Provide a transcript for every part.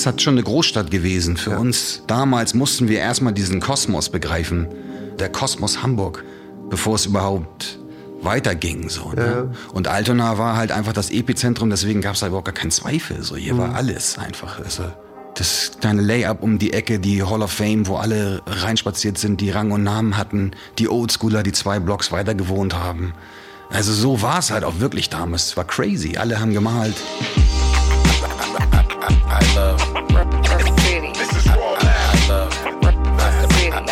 ist halt schon eine Großstadt gewesen. Für uns damals mussten wir erstmal diesen Kosmos begreifen. Der Kosmos Hamburg, bevor es überhaupt weiterging. So, ne? Und Altona war halt einfach das Epizentrum, deswegen gab es da überhaupt gar keinen Zweifel. So, hier war alles einfach. Also, das kleine Layup um die Ecke, die Hall of Fame, wo alle reinspaziert sind, die Rang und Namen hatten, die Oldschooler, die zwei Blocks weiter gewohnt haben. Also so war es halt auch wirklich damals. Es war crazy. Alle haben gemalt. I love Rough City. I love Rough City. I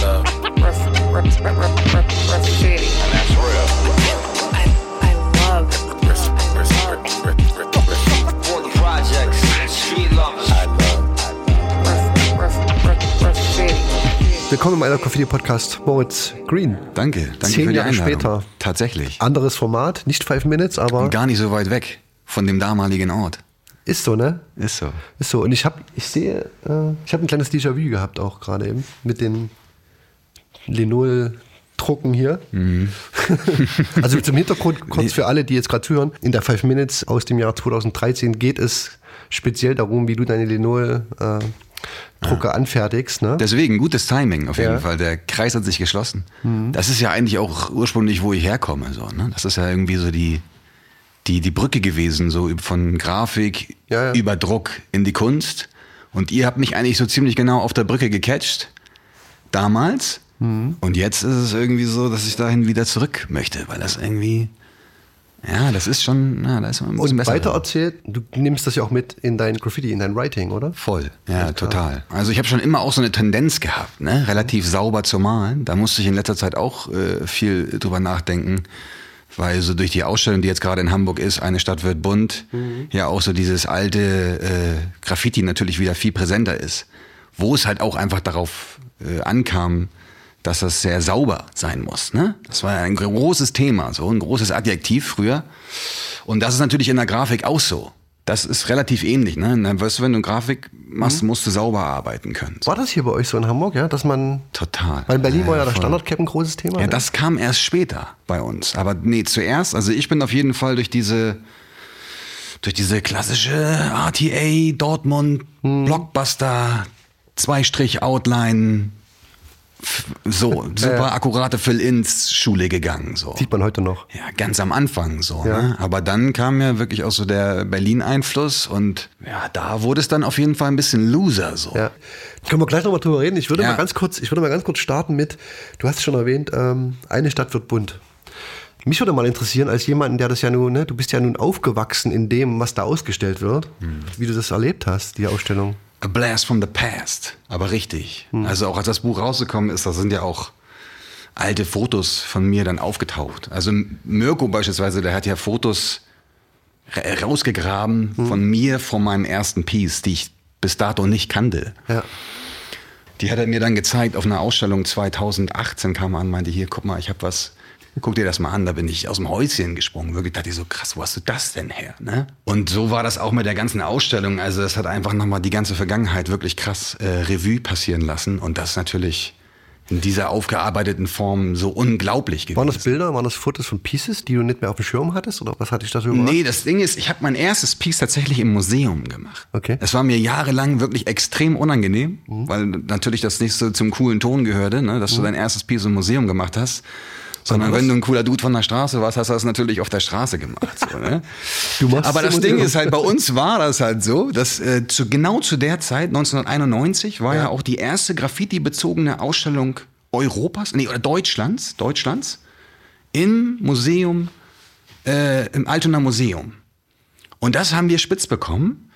love Rough, rough, rough, rough, rough, rough City. that's real. I, I love, Important projects, street lovers. I love rough, rough, rough, rough City. Willkommen im Einer Graffiti Podcast. Moritz Green. Danke, danke Zehn für die Jahre Einladung. später. Tatsächlich. Anderes Format, nicht Five Minutes, aber gar nicht so weit weg von dem damaligen Ort. Ist so, ne? Ist so. Ist so. Und ich habe, ich sehe, äh, ich habe ein kleines Déjà-vu gehabt auch gerade eben mit den Linol-Drucken hier. Mhm. also zum Hintergrund kurz für alle, die jetzt gerade hören. In der Five Minutes aus dem Jahr 2013 geht es speziell darum, wie du deine Linol-Drucker anfertigst. Ne? Deswegen, gutes Timing auf jeden Ja. Fall. Der Kreis hat sich geschlossen. Das ist ja eigentlich auch ursprünglich, wo ich herkomme. So, ne? Das ist ja irgendwie so die, die, die Brücke gewesen, so von Grafik Ja, ja. über Druck in die Kunst. Und ihr habt mich eigentlich so ziemlich genau auf der Brücke gecatcht. Damals. Und jetzt ist es irgendwie so, dass ich dahin wieder zurück möchte, weil das irgendwie, ja, das ist schon, ja, da ist man ein bisschen Und besser. weiter erzählt, du nimmst das ja auch mit in dein Graffiti, in dein Writing, oder? Voll, ja, total. Also ich habe schon immer auch so eine Tendenz gehabt, ne? relativ sauber zu malen. Da musste ich in letzter Zeit auch äh, viel drüber nachdenken, weil so durch die Ausstellung, die jetzt gerade in Hamburg ist, eine Stadt wird bunt, ja auch so dieses alte äh, Graffiti natürlich wieder viel präsenter ist, wo es halt auch einfach darauf äh, ankam, dass das sehr sauber sein muss. Ne? Das war ein großes Thema, so ein großes Adjektiv früher. Und das ist natürlich in der Grafik auch so. Das ist relativ ähnlich. Ne? Weißt du, wenn du Grafik machst, musst du sauber arbeiten können. So. War das hier bei euch so in Hamburg, ja? Dass man. Total. Weil in Berlin war ja der. Standardcap ein großes Thema. Ja, ne? das kam erst später bei uns. Aber nee, zuerst, also ich bin auf jeden Fall durch diese, durch diese klassische RTA, Dortmund, Hm. Blockbuster, Zwei-Strich-Outline, so, super akkurate Fill-Ins Schule gegangen, so. Sieht man heute noch. Ja, ganz am Anfang so. Ja. Ne? Aber dann kam ja wirklich auch so der Berlin-Einfluss und ja, da wurde es dann auf jeden Fall ein bisschen loser so. Ja. Können wir gleich nochmal drüber reden. Ich würde Ja. mal ganz kurz, ich würde mal ganz kurz starten mit, du hast es schon erwähnt, ähm, eine Stadt wird bunt. Mich würde mal interessieren, als jemanden, der das ja nun, ne, du bist ja nun aufgewachsen in dem, was da ausgestellt wird, Hm. wie du das erlebt hast, die Ausstellung. A Blast from the Past. Aber richtig. Hm. Also auch als das Buch rausgekommen ist, da sind ja auch alte Fotos von mir dann aufgetaucht. Also Mirko beispielsweise, der hat ja Fotos ra- rausgegraben Hm. von mir, von meinem ersten Piece, die ich bis dato nicht kannte. Ja. Die hat er mir dann gezeigt auf einer Ausstellung 2018 kam er an, meinte hier, guck mal, ich habe was. Guck dir das mal an, da bin ich aus dem Häuschen gesprungen. Wirklich dachte ich so, krass, wo hast du das denn her? Ne? Und so war das auch mit der ganzen Ausstellung. Also es hat einfach nochmal die ganze Vergangenheit wirklich krass äh, Revue passieren lassen. Und das natürlich in dieser aufgearbeiteten Form so unglaublich gewesen. Waren das Bilder, waren das Fotos von Pieces, die du nicht mehr auf dem Schirm hattest? Oder was hatte ich da so? Nee, das Ding ist, ich habe mein erstes Piece tatsächlich im Museum gemacht. Okay. Es war mir jahrelang wirklich extrem unangenehm, weil natürlich das nicht so zum coolen Ton gehörte, ne, dass du dein erstes Piece im Museum gemacht hast. Sondern wenn du ein cooler Dude von der Straße warst, hast du das natürlich auf der Straße gemacht. So, ne? Du machst Aber das Ding ist halt, bei uns war das halt so, dass äh, zu, genau zu der Zeit, 1991, war ja, auch die erste Graffiti-bezogene Ausstellung Europas, nee, oder Deutschlands, Deutschlands, im Museum, äh, im Altonaer Museum. Und das haben wir spitz bekommen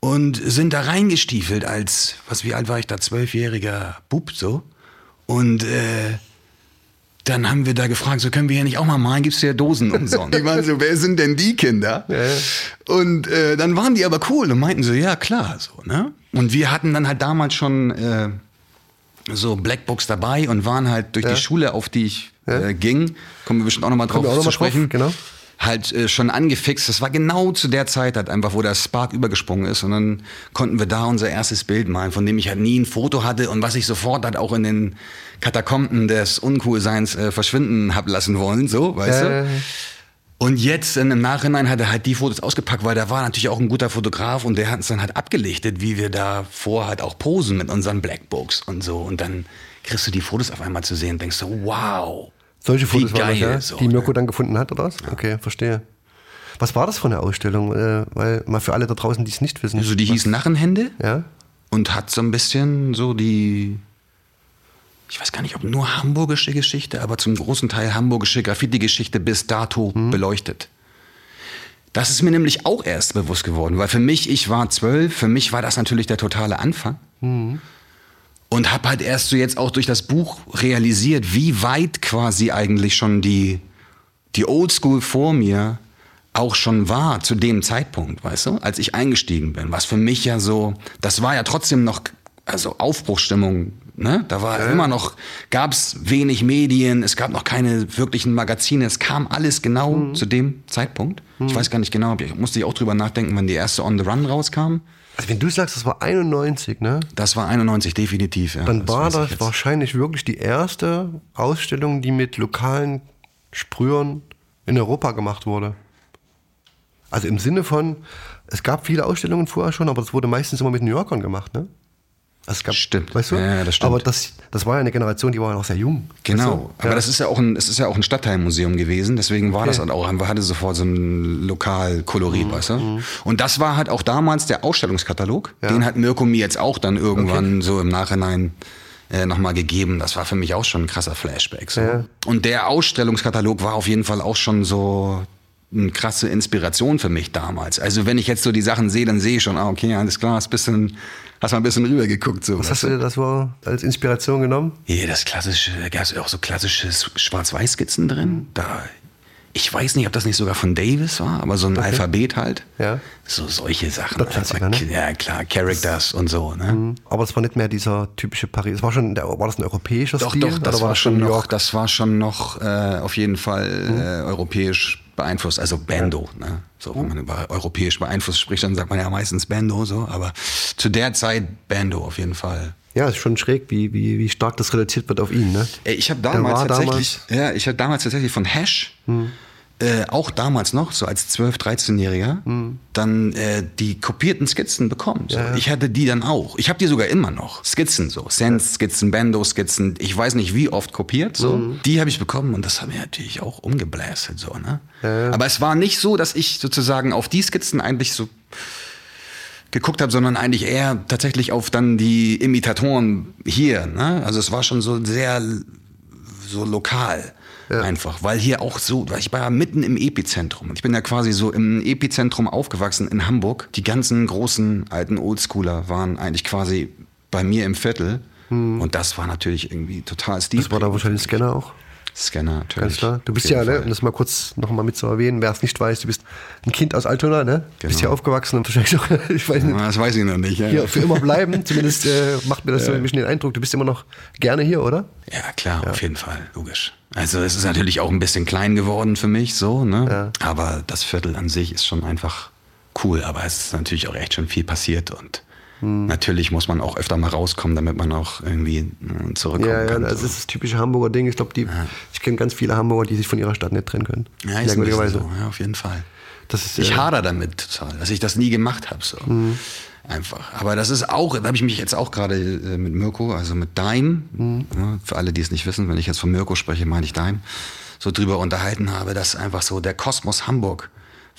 und sind da reingestiefelt als, was, wie alt war ich da, zwölfjähriger Bub so. Und äh, dann haben wir da gefragt, so können wir hier nicht auch mal malen, gibt's hier Dosen umsonst? Die waren so, wer sind denn die Kinder? Und äh, dann waren die aber cool und meinten so, ja klar, so, ne? Und wir hatten dann halt damals schon äh, so Blackbooks dabei und waren halt durch die Schule, auf die ich äh, ging, kommen wir bestimmt auch nochmal drauf auch noch zu mal drauf, sprechen, genau. Halt äh, schon angefixt. Das war genau zu der Zeit halt einfach, wo der Spark übergesprungen ist und dann konnten wir da unser erstes Bild malen, von dem ich halt nie ein Foto hatte und was ich sofort halt auch in den Katakomben des Uncoolseins äh, verschwinden hab lassen wollen, so, weißt Äh, du? Und jetzt in, im Nachhinein hat er halt die Fotos ausgepackt, weil der war natürlich auch ein guter Fotograf und der hat uns dann halt abgelichtet, wie wir da vor halt auch posen mit unseren Blackbooks und so. Und dann kriegst du die Fotos auf einmal zu sehen und denkst so, wow. Solche Fotos waren das, ja? so, die Mirko ne? dann gefunden hat, oder was? Okay, verstehe. Was war das für eine Ausstellung? Äh, weil mal für alle da draußen, die es nicht wissen. Also die hieß Narrenhände Ja? und hat so ein bisschen so die, ich weiß gar nicht, ob nur hamburgische Geschichte, aber zum großen Teil hamburgische Graffiti-Geschichte bis dato Mhm. beleuchtet. Das ist mir nämlich auch erst bewusst geworden, weil für mich, ich war zwölf, für mich war das natürlich der totale Anfang. Mhm. Und habe halt erst so jetzt auch durch das Buch realisiert, wie weit quasi eigentlich schon die, die Oldschool vor mir auch schon war zu dem Zeitpunkt, weißt du, als ich eingestiegen bin. Was für mich ja so, das war ja trotzdem noch, also Aufbruchsstimmung, ne? Da war immer noch, gab's wenig Medien, es gab noch keine wirklichen Magazine, es kam alles genau zu dem Zeitpunkt. Ich weiß gar nicht genau, ich musste ich auch drüber nachdenken, wann die erste On the Run rauskam. Also wenn du sagst, das war 91, ne? Das war 91 definitiv, ja. Dann war das jetzt. wahrscheinlich wirklich die erste Ausstellung, die mit lokalen Sprühern in Europa gemacht wurde. Also im Sinne von, es gab viele Ausstellungen vorher schon, aber das wurde meistens immer mit New Yorkern gemacht, ne? Es gab, Stimmt. Weißt du? Ja, das stimmt. Aber das, das war ja eine Generation, die war ja noch sehr jung. Genau, Weißt du? aber ja. das ist ja auch ein, es ist ja auch ein Stadtteilmuseum gewesen, deswegen war Okay. das halt auch, hatte sofort so ein Lokalkolorit, weißt du? Und das war halt auch damals der Ausstellungskatalog, Ja. den hat Mirko mir jetzt auch dann irgendwann so im Nachhinein äh, nochmal gegeben. Das war für mich auch schon ein krasser Flashback. So. Ja. Und der Ausstellungskatalog war auf jeden Fall auch schon so eine krasse Inspiration für mich damals. Also wenn ich jetzt so die Sachen sehe, dann sehe ich schon, ah, okay, alles klar, hast, bisschen, hast mal ein bisschen rübergeguckt. So, Was hast du dir das war als Inspiration genommen? ja, das klassische, da gab es auch so klassische Schwarz-Weiß-Skizzen drin. Da, ich weiß nicht, ob das nicht sogar von Davis war, aber so ein Alphabet halt. Ja. So solche Sachen. Der Klassiker, ne? Ja, klar, Characters und so, ne? Aber es war nicht mehr dieser typische Paris. Es war schon, war das ein europäischer Doch, Stil? doch, das war, schon New noch, das war schon noch äh, auf jeden Fall Mhm. äh, europäisch beeinflusst, also Bando. Ne? So, wenn man über europäisch beeinflusst spricht, dann sagt man ja meistens Bando, so. Aber zu der Zeit Bando auf jeden Fall. Ja, ist schon schräg, wie, wie, wie stark das reduziert wird auf ihn, ne? Ich habe damals tatsächlich, ja, ich habe damals tatsächlich von Hash, äh, auch damals noch, so als 12-, 13-Jähriger, dann äh, die kopierten Skizzen bekommen. So. Ich hatte die dann auch. Ich habe die sogar immer noch. Skizzen so. Sense-Skizzen, Bando-Skizzen, ich weiß nicht wie oft kopiert. So. Die habe ich bekommen und das hat mir natürlich auch umgeblästet. So, ne? Aber es war nicht so, dass ich sozusagen auf die Skizzen eigentlich so geguckt habe, sondern eigentlich eher tatsächlich auf dann die Imitatoren hier. Ne? Also es war schon so sehr so lokal einfach, weil hier auch so, weil ich war ja mitten im Epizentrum. Ich bin ja quasi so im Epizentrum aufgewachsen in Hamburg. Die ganzen großen alten Oldschooler waren eigentlich quasi bei mir im Viertel. Und das war natürlich irgendwie total Stil. Das war da wahrscheinlich Scanner auch. Scanner natürlich. Ganz klar. Du bist ja, ne, um das mal kurz noch mal mit zu erwähnen, wer es nicht weiß, du bist ein Kind aus Altona, ne? Du bist Genau. hier aufgewachsen und wahrscheinlich auch, ich weiß nicht, Das weiß ich noch nicht. Ja, hier für immer bleiben. Zumindest äh, macht mir das so ein bisschen den Eindruck, du bist immer noch gerne hier, oder? Ja, klar, auf jeden Fall, logisch. Also es ist natürlich auch ein bisschen klein geworden für mich, so, ne? Aber das Viertel an sich ist schon einfach cool. Aber es ist natürlich auch echt schon viel passiert und Hm. natürlich muss man auch öfter mal rauskommen, damit man auch irgendwie äh, zurückkommen Ja, ja, kann. das so. ist das typische Hamburger Ding. Ich glaube, die, ich kenne ganz viele Hamburger, die sich von ihrer Stadt nicht trennen können. ja, ist so, ja, auf jeden Fall. Das ist, Ich äh, hader damit total, dass ich das nie gemacht habe. So. Mhm. Einfach. Aber das ist auch, da habe ich mich jetzt auch gerade äh, mit Mirko, also mit Dime, Mhm. ja, für alle, die es nicht wissen, wenn ich jetzt von Mirko spreche, meine ich Dime, so drüber unterhalten habe, dass einfach so der Kosmos Hamburg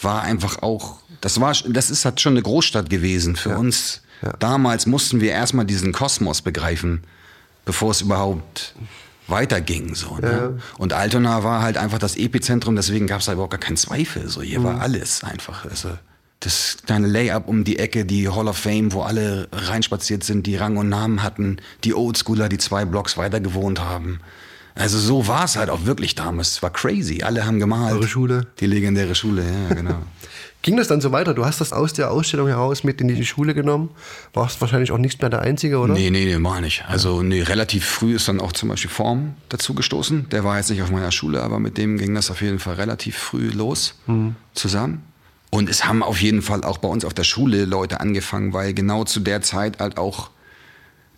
war einfach auch, das war, das ist halt schon eine Großstadt gewesen für uns. Damals mussten wir erstmal diesen Kosmos begreifen, bevor es überhaupt weiterging. So, ne? Und Altona war halt einfach das Epizentrum, deswegen gab es da überhaupt gar keinen Zweifel. So, hier war alles einfach. Also, das kleine Layup um die Ecke, die Hall of Fame, wo alle reinspaziert sind, die Rang und Namen hatten, die Oldschooler, die zwei Blocks weiter gewohnt haben. Also so war es halt auch wirklich damals. Es war crazy. Alle haben gemalt. Eure Schule. Die legendäre Schule, ja, genau. Ging das dann so weiter? Du hast das aus der Ausstellung heraus mit in die Schule genommen. Warst wahrscheinlich auch nicht mehr der Einzige, oder? Nee, nee, nee, war nicht. Also nee, relativ früh ist dann auch zum Beispiel Form dazu gestoßen. Der war jetzt nicht auf meiner Schule, aber mit dem ging das auf jeden Fall relativ früh los zusammen. Und es haben auf jeden Fall auch bei uns auf der Schule Leute angefangen, weil genau zu der Zeit halt auch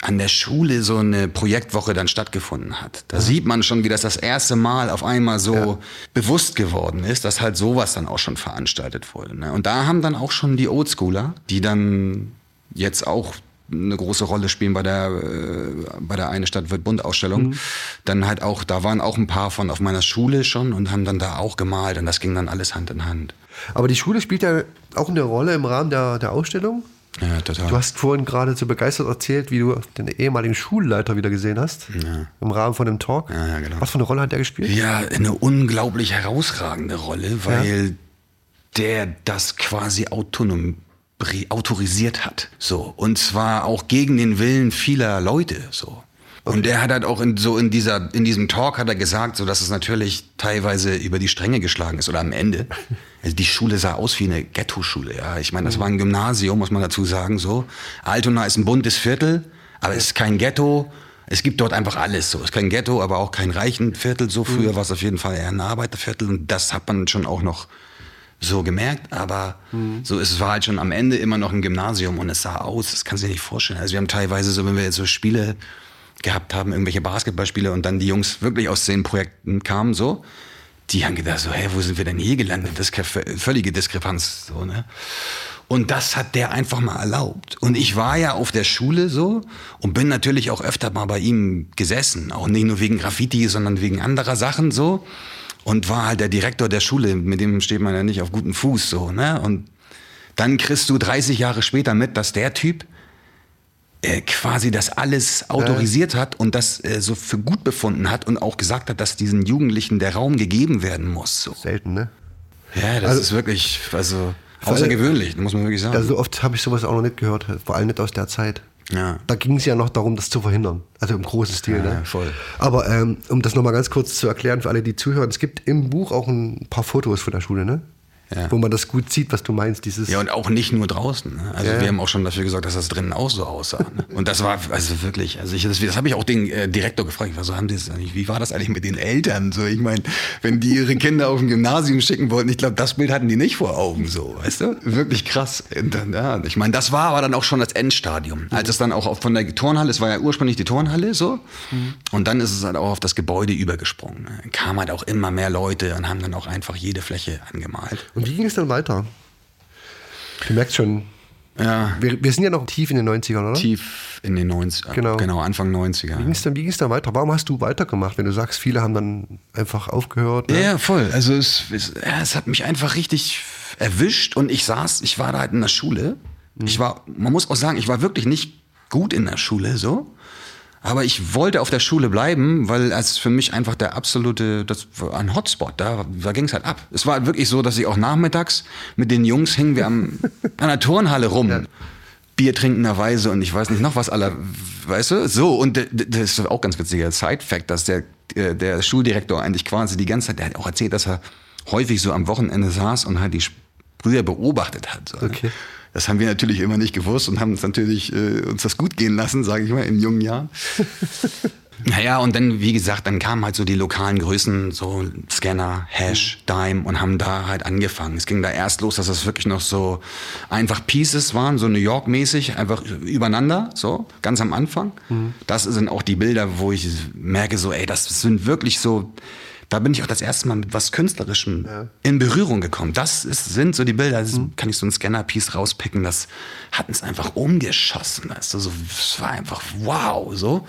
an der Schule so eine Projektwoche dann stattgefunden hat. Da sieht man schon, wie das das erste Mal auf einmal so bewusst geworden ist, dass halt sowas dann auch schon veranstaltet wurde. Ne? Und da haben dann auch schon die Oldschooler, die dann jetzt auch eine große Rolle spielen bei der äh, bei der eine Stadt wird Bund Ausstellung. Dann halt auch, da waren auch ein paar von auf meiner Schule schon und haben dann da auch gemalt und das ging dann alles Hand in Hand. Aber die Schule spielt ja auch eine Rolle im Rahmen der, der Ausstellung. Ja, total. Du hast vorhin gerade so begeistert erzählt, wie du den ehemaligen Schulleiter wieder gesehen hast. Im Rahmen von einem Talk. Ja, ja, genau. Was für eine Rolle hat der gespielt? Ja, eine unglaublich herausragende Rolle, weil der das quasi autonom autorisiert hat. So. Und zwar auch gegen den Willen vieler Leute. So. Und er hat halt auch in, so in dieser, in diesem Talk hat er gesagt, so dass es natürlich teilweise über die Stränge geschlagen ist oder am Ende. Also die Schule sah aus wie eine Ghetto-Schule, ja. Ich meine, das war ein Gymnasium, muss man dazu sagen, so. Altona ist ein buntes Viertel, aber es ist kein Ghetto. Es gibt dort einfach alles so. Es ist kein Ghetto, aber auch kein reichen Viertel. So früher war es auf jeden Fall eher ein Arbeiterviertel und das hat man schon auch noch so gemerkt, aber so es war halt schon am Ende immer noch ein Gymnasium und es sah aus, das kannst du dir nicht vorstellen. Also wir haben teilweise so, wenn wir jetzt so Spiele gehabt haben, irgendwelche Basketballspiele und dann die Jungs wirklich aus den Projekten kamen so, die haben gedacht so, hey, wo sind wir denn hier gelandet? Das ist völlige Diskrepanz so, ne? Und das hat der einfach mal erlaubt. Und ich war ja auf der Schule so und bin natürlich auch öfter mal bei ihm gesessen. Auch nicht nur wegen Graffiti, sondern wegen anderer Sachen so. Und war halt der Direktor der Schule, mit dem steht man ja nicht auf guten Fuß so, ne? Und dann kriegst du 30 Jahre später mit, dass der Typ äh, quasi das alles autorisiert hat und das äh, so für gut befunden hat und auch gesagt hat, dass diesen Jugendlichen der Raum gegeben werden muss. So. Selten, ne? Ja, das Also- ist wirklich, also außergewöhnlich, muss man wirklich sagen. Also so oft habe ich sowas auch noch nicht gehört, vor allem nicht aus der Zeit. Ja. Da ging es ja noch darum, das zu verhindern. Also im großen Stil. Ja, ne? voll. Aber ähm, um das nochmal ganz kurz zu erklären für alle, die zuhören, es gibt im Buch auch ein paar Fotos von der Schule, ne? Ja. Wo man das gut sieht, was du meinst. Dieses Ja, und auch nicht nur draußen. Ne? Also Ja, wir haben auch schon dafür gesorgt, dass das drinnen auch so aussah. Ne? Und das war also wirklich, also ich, das, das habe ich auch den äh, Direktor gefragt. War so, haben die das eigentlich, wie war das eigentlich mit den Eltern? So, ich meine, wenn die ihre Kinder auf ein Gymnasium schicken wollten, ich glaube, das Bild hatten die nicht vor Augen, so, weißt du? Wirklich krass. Ja, ich meine, das war aber dann auch schon das Endstadium. Als es dann auch von der Turnhalle, es war ja ursprünglich die Turnhalle, so, und dann ist es halt auch auf das Gebäude übergesprungen. Ne? Kamen halt auch immer mehr Leute und haben dann auch einfach jede Fläche angemalt. Und wie ging es dann weiter? Du merkst schon, Ja. wir, wir sind ja noch tief in den 90ern, oder? tief in den 90 Genau. genau Anfang 90er. Wie ging es dann, dann weiter? Warum hast du weitergemacht, wenn du sagst, viele haben dann einfach aufgehört? Ja, Ne? ja, voll. Also es, es, es hat mich einfach richtig erwischt und ich saß, ich war da halt in der Schule. Ich war, man muss auch sagen, ich war wirklich nicht gut in der Schule, so. Aber ich wollte auf der Schule bleiben, weil es für mich einfach der absolute, das war ein Hotspot, da, da ging es halt ab. Es war wirklich so, dass ich auch nachmittags mit den Jungs hingen wir am, an der Turnhalle rum. Bier trinkenderweise und ich weiß nicht noch was aller, weißt du? So, und das ist auch ganz witziger Side-Fact, dass der, äh, der Schuldirektor eigentlich quasi die ganze Zeit, der hat auch erzählt, dass er häufig so am Wochenende saß und halt die Brüder beobachtet hat. So, ne? Das haben wir natürlich immer nicht gewusst und haben uns natürlich äh, uns das gut gehen lassen, sage ich mal, in jungen Jahren. Naja, und dann, wie gesagt, dann kamen halt so die lokalen Größen, so Scanner, Hash, Dime und haben da halt angefangen. Es ging da erst los, dass das wirklich noch so einfach Pieces waren, so New York-mäßig, einfach übereinander, so, ganz am Anfang. Das sind auch die Bilder, wo ich merke, so, ey, das sind wirklich so, da bin ich auch das erste Mal mit was Künstlerischem in Berührung gekommen. Das ist, sind so die Bilder, das kann ich so ein Scanner-Piece rauspicken, das hat uns einfach umgeschossen. Weißt du, so, es war einfach wow, so.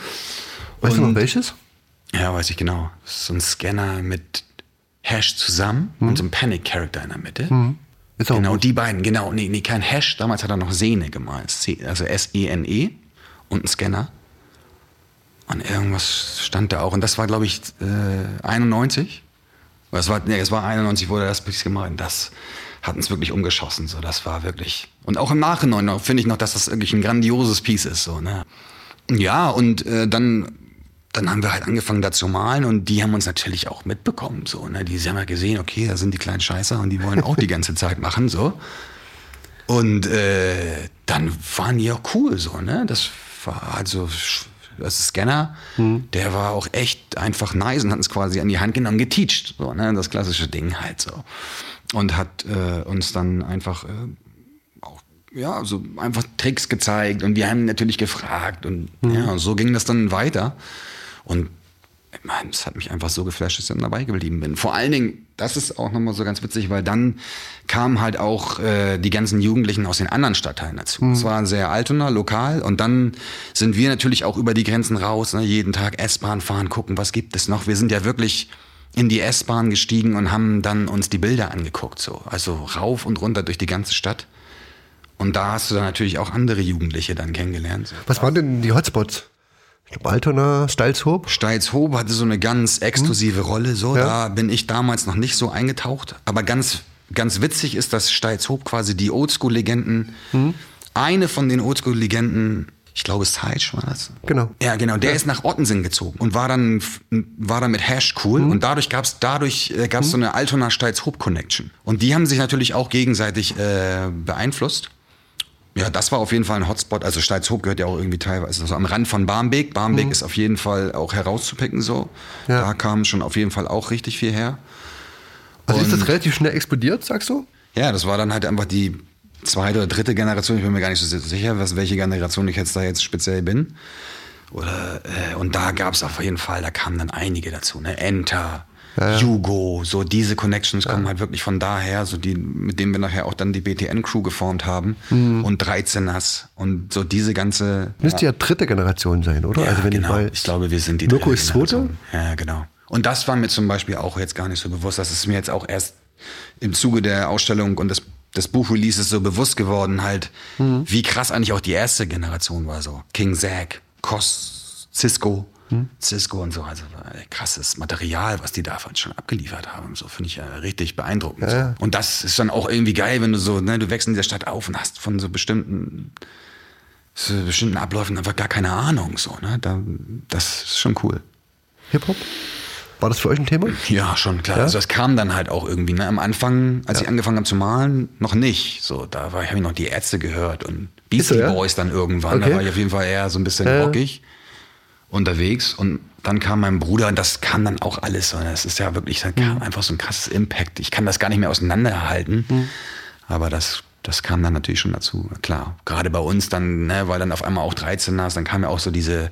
Weißt du noch Und- welches? Ja, weiß ich genau. So ein Scanner mit Hash zusammen und so ein Panic-Character in der Mitte. Auch Genau, gut. die beiden, genau. Nee, nee, kein Hash. Damals hat er noch Sehne gemalt. Also S-E-N-E und ein Scanner. Und irgendwas stand da auch. Und das war, glaube ich, äh, 91. Oder Es war, nee, es war 91, wurde das Piece gemalt. Und das hat uns wirklich umgeschossen. So, das war wirklich. Und auch im Nachhinein finde ich noch, dass das wirklich ein grandioses Piece ist. So, ne? Ja, und äh, dann, dann haben wir halt angefangen da zu malen und die haben uns natürlich auch mitbekommen. So, ne? Die haben ja gesehen, okay, da sind die kleinen Scheißer und die wollen auch die ganze Zeit machen. so. Und äh, dann waren die auch cool so, ne? Das war also das Scanner, der war auch echt einfach nice und hat uns quasi an die Hand genommen, geteacht, so, ne? Das klassische Ding halt so. Und hat äh, uns dann einfach äh, auch ja, so einfach Tricks gezeigt und wir haben natürlich gefragt und ja, und so ging das dann weiter. Und meine, es hat mich einfach so geflasht, dass ich dann dabei geblieben bin. Vor allen Dingen, das ist auch nochmal so ganz witzig, weil dann kamen halt auch äh, die ganzen Jugendlichen aus den anderen Stadtteilen dazu. Es war sehr Altona, lokal und dann sind wir natürlich auch über die Grenzen raus, ne? jeden Tag S-Bahn fahren, gucken, was gibt es noch. Wir sind ja wirklich in die S-Bahn gestiegen und haben dann uns die Bilder angeguckt, so. Also rauf und runter durch die ganze Stadt. Und da hast du dann natürlich auch andere Jugendliche dann kennengelernt. So. Was waren denn die Hotspots? Ich glaube, Altona, Stalzhoop. Steilshoop hatte so eine ganz exklusive Rolle, so. Ja. Da bin ich damals noch nicht so eingetaucht. Aber ganz, ganz witzig ist, dass Steilshoop quasi die Oldschool-Legenden, eine von den Oldschool-Legenden, ich glaube, Seitsch war das. Genau. Ja, genau. Der ist nach Ottensen gezogen und war dann, war dann mit Hash cool. Und dadurch gab's dadurch äh, gab's so eine Altona Steilshoop Connection. Und die haben sich natürlich auch gegenseitig äh, beeinflusst. Ja, das war auf jeden Fall ein Hotspot. Also Steilshoop gehört ja auch irgendwie teilweise so am Rand von Barmbek. Barmbek ist auf jeden Fall auch herauszupicken so. Ja. Da kam schon auf jeden Fall auch richtig viel her. Also ist das Und- relativ schnell explodiert, sagst du? Ja, das war dann halt einfach die zweite oder dritte Generation. Ich bin mir gar nicht so sicher, was, welche Generation ich jetzt da jetzt speziell bin. Oder, äh, und da gab es auf jeden Fall, da kamen dann einige dazu. Ne? Enter, Hugo, so diese Connections kommen halt wirklich von daher, so die, mit denen wir nachher auch dann die BTN-Crew geformt haben. Und 13ers und so diese ganze. Müsste ja dritte Generation sein, oder? Ja, also wenn genau. ich mal. ich glaube, wir sind die Mirko dritte ist zweite? Ja, genau. Und das war mir zum Beispiel auch jetzt gar nicht so bewusst. Das ist mir jetzt auch erst im Zuge der Ausstellung und des, des Buchreleases so bewusst geworden, halt, Mhm. wie krass eigentlich auch die erste Generation war. So King Zack, Kos, Cisco. Cisco und so, also äh, krasses Material, was die da schon abgeliefert haben. So finde ich ja richtig beeindruckend. So. Und das ist dann auch irgendwie geil, wenn du so, ne, du wächst in dieser Stadt auf und hast von so bestimmten so bestimmten Abläufen einfach gar keine Ahnung. So, ne? da, das ist schon cool. Hip-Hop? War das für euch ein Thema? Ja, schon klar. Ja? Also das kam dann halt auch irgendwie. Ne? Am Anfang, als ich angefangen habe zu malen, noch nicht. So, da war, habe ich noch die Ärzte gehört und Beastie so, ja? Boys dann irgendwann. Okay. Da war ich auf jeden Fall eher so ein bisschen Ja. rockig unterwegs. Und dann kam mein Bruder und das kam dann auch alles. So. Das ist ja wirklich, da Mhm. kam einfach so ein krasses Impact. Ich kann das gar nicht mehr auseinanderhalten. Mhm. Aber das, das kam dann natürlich schon dazu, klar. Gerade bei uns dann, ne, weil dann auf einmal auch 13 hast, dann kam ja auch so diese,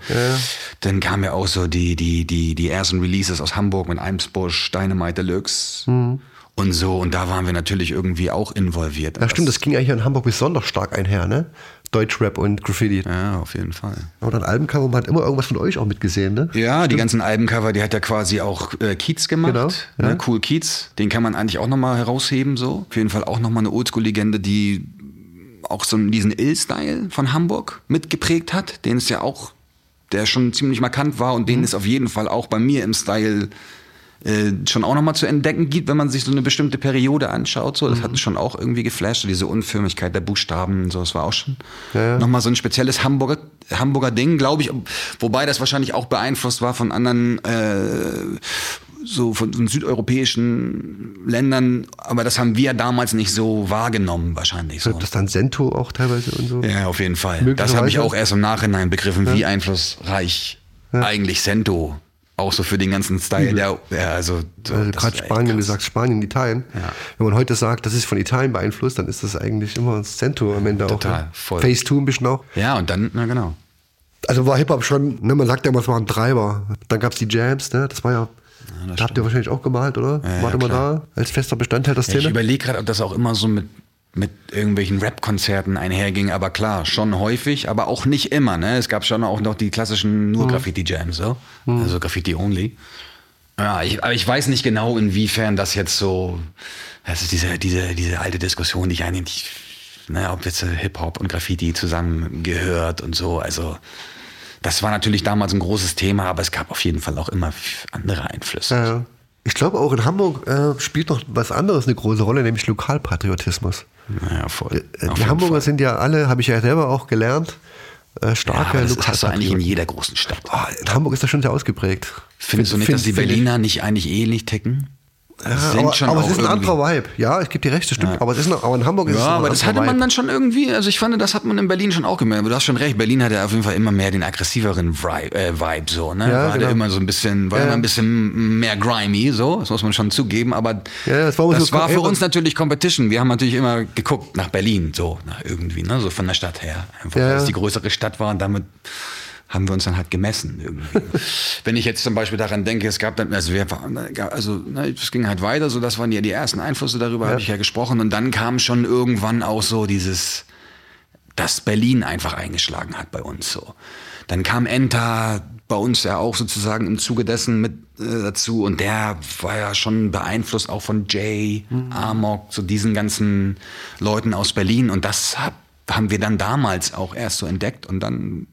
dann kam ja auch so die, die, die, die ersten Releases aus Hamburg mit Eimsbusch, Dynamite Deluxe und so. Und da waren wir natürlich irgendwie auch involviert. Ja, stimmt, das ging eigentlich in Hamburg besonders stark einher, ne? Deutschrap und Graffiti. Ja, auf jeden Fall. Aber dann Albencover, man hat immer irgendwas von euch auch mitgesehen, ne? Ja, die ganzen Albencover, die hat ja quasi auch äh, Kiez gemacht. Genau, ja. Ne, cool Kiez. Den kann man eigentlich auch nochmal herausheben, so. Auf jeden Fall auch nochmal eine Oldschool-Legende, die auch so diesen Ill-Style von Hamburg mitgeprägt hat, den es ja auch, der schon ziemlich markant war und Mhm. den es auf jeden Fall auch bei mir im Style schon auch nochmal zu entdecken gibt, wenn man sich so eine bestimmte Periode anschaut. So, das Mhm. hat schon auch irgendwie geflasht, diese Unförmigkeit der Buchstaben, so, das war auch schon nochmal so ein spezielles Hamburger, Hamburger Ding, glaube ich. Wobei das wahrscheinlich auch beeinflusst war von anderen, äh, so von, von südeuropäischen Ländern, aber das haben wir damals nicht so wahrgenommen, wahrscheinlich. So. Das dann Sento auch teilweise und so? Ja, auf jeden Fall. Das habe ich auch erst im Nachhinein begriffen, wie einflussreich eigentlich Sento auch so für den ganzen Style, der, ja, also, so, Also das gerade Spanien, du sagst Spanien, Italien. Ja. Wenn man heute sagt, das ist von Italien beeinflusst, dann ist das eigentlich immer Cento am Ende Total, auch. Ne? voll. Face 2 ein bisschen auch. Ja, und dann, na genau. Also war Hip-Hop schon, ne, man sagt ja immer, es war ein Treiber. Dann gab es die Jams, ne? Das war ja. da habt ihr wahrscheinlich auch gemalt, oder? Ja, Wart ja, immer klar. da als fester Bestandteil der Ja, ich Szene? überlege gerade, ob das auch immer so mit, mit irgendwelchen Rap-Konzerten einherging, aber klar, schon häufig, aber auch nicht immer. Ne? Es gab schon auch noch die klassischen nur Graffiti-Jams, so. also Graffiti-only. Ja, ich, aber ich weiß nicht genau, inwiefern das jetzt so, das ist diese, diese, diese alte Diskussion, die ich eigentlich, ne, ob jetzt Hip-Hop und Graffiti zusammengehört und so, also das war natürlich damals ein großes Thema, aber es gab auf jeden Fall auch immer andere Einflüsse. Ja, ja. Ich glaube auch in Hamburg äh, spielt noch was anderes eine große Rolle, nämlich Lokalpatriotismus. Naja, voll. Äh, Auf die Hamburger Fall. sind ja alle, habe ich ja selber auch gelernt, äh, Ja, starke aber das hast du eigentlich in jeder großen Stadt. Ah, in Hamburg ist das schon sehr ausgeprägt. Findest du Find- nicht, dass die. Berliner nicht eigentlich ähnlich ticken? Sind aber, aber es ist ein anderer Vibe. Ja, ich gebe dir recht, das stimmt. Aber, es ist noch, aber in Hamburg ist es Ja, noch ein aber das hatte man Vibe. dann schon irgendwie, also ich fand, das hat man in Berlin schon auch gemerkt. Du hast schon recht, Berlin hatte auf jeden Fall immer mehr den aggressiveren Vibe, äh, Vibe so, ne? Ja, war genau. immer so ein bisschen, war Ja. immer ein bisschen mehr grimy, so, das muss man schon zugeben, aber Ja, das war so- war für uns natürlich Competition. Wir haben natürlich immer geguckt nach Berlin, so, nach irgendwie, ne? So von der Stadt her. Einfach, Ja, weil es ja. die größere Stadt war und damit haben wir uns dann halt gemessen irgendwie. Wenn ich jetzt zum Beispiel daran denke, es gab dann, also wir also ne, es ging halt weiter, so das waren ja die ersten Einflüsse darüber, habe ich ja gesprochen. Und dann kam schon irgendwann auch so dieses, dass Berlin einfach eingeschlagen hat bei uns so. Dann kam Enta bei uns ja auch sozusagen im Zuge dessen mit äh, dazu. Und der war ja schon beeinflusst auch von Jay, Amok, so diesen ganzen Leuten aus Berlin. Und das hab, haben wir dann damals auch erst so entdeckt. Und dann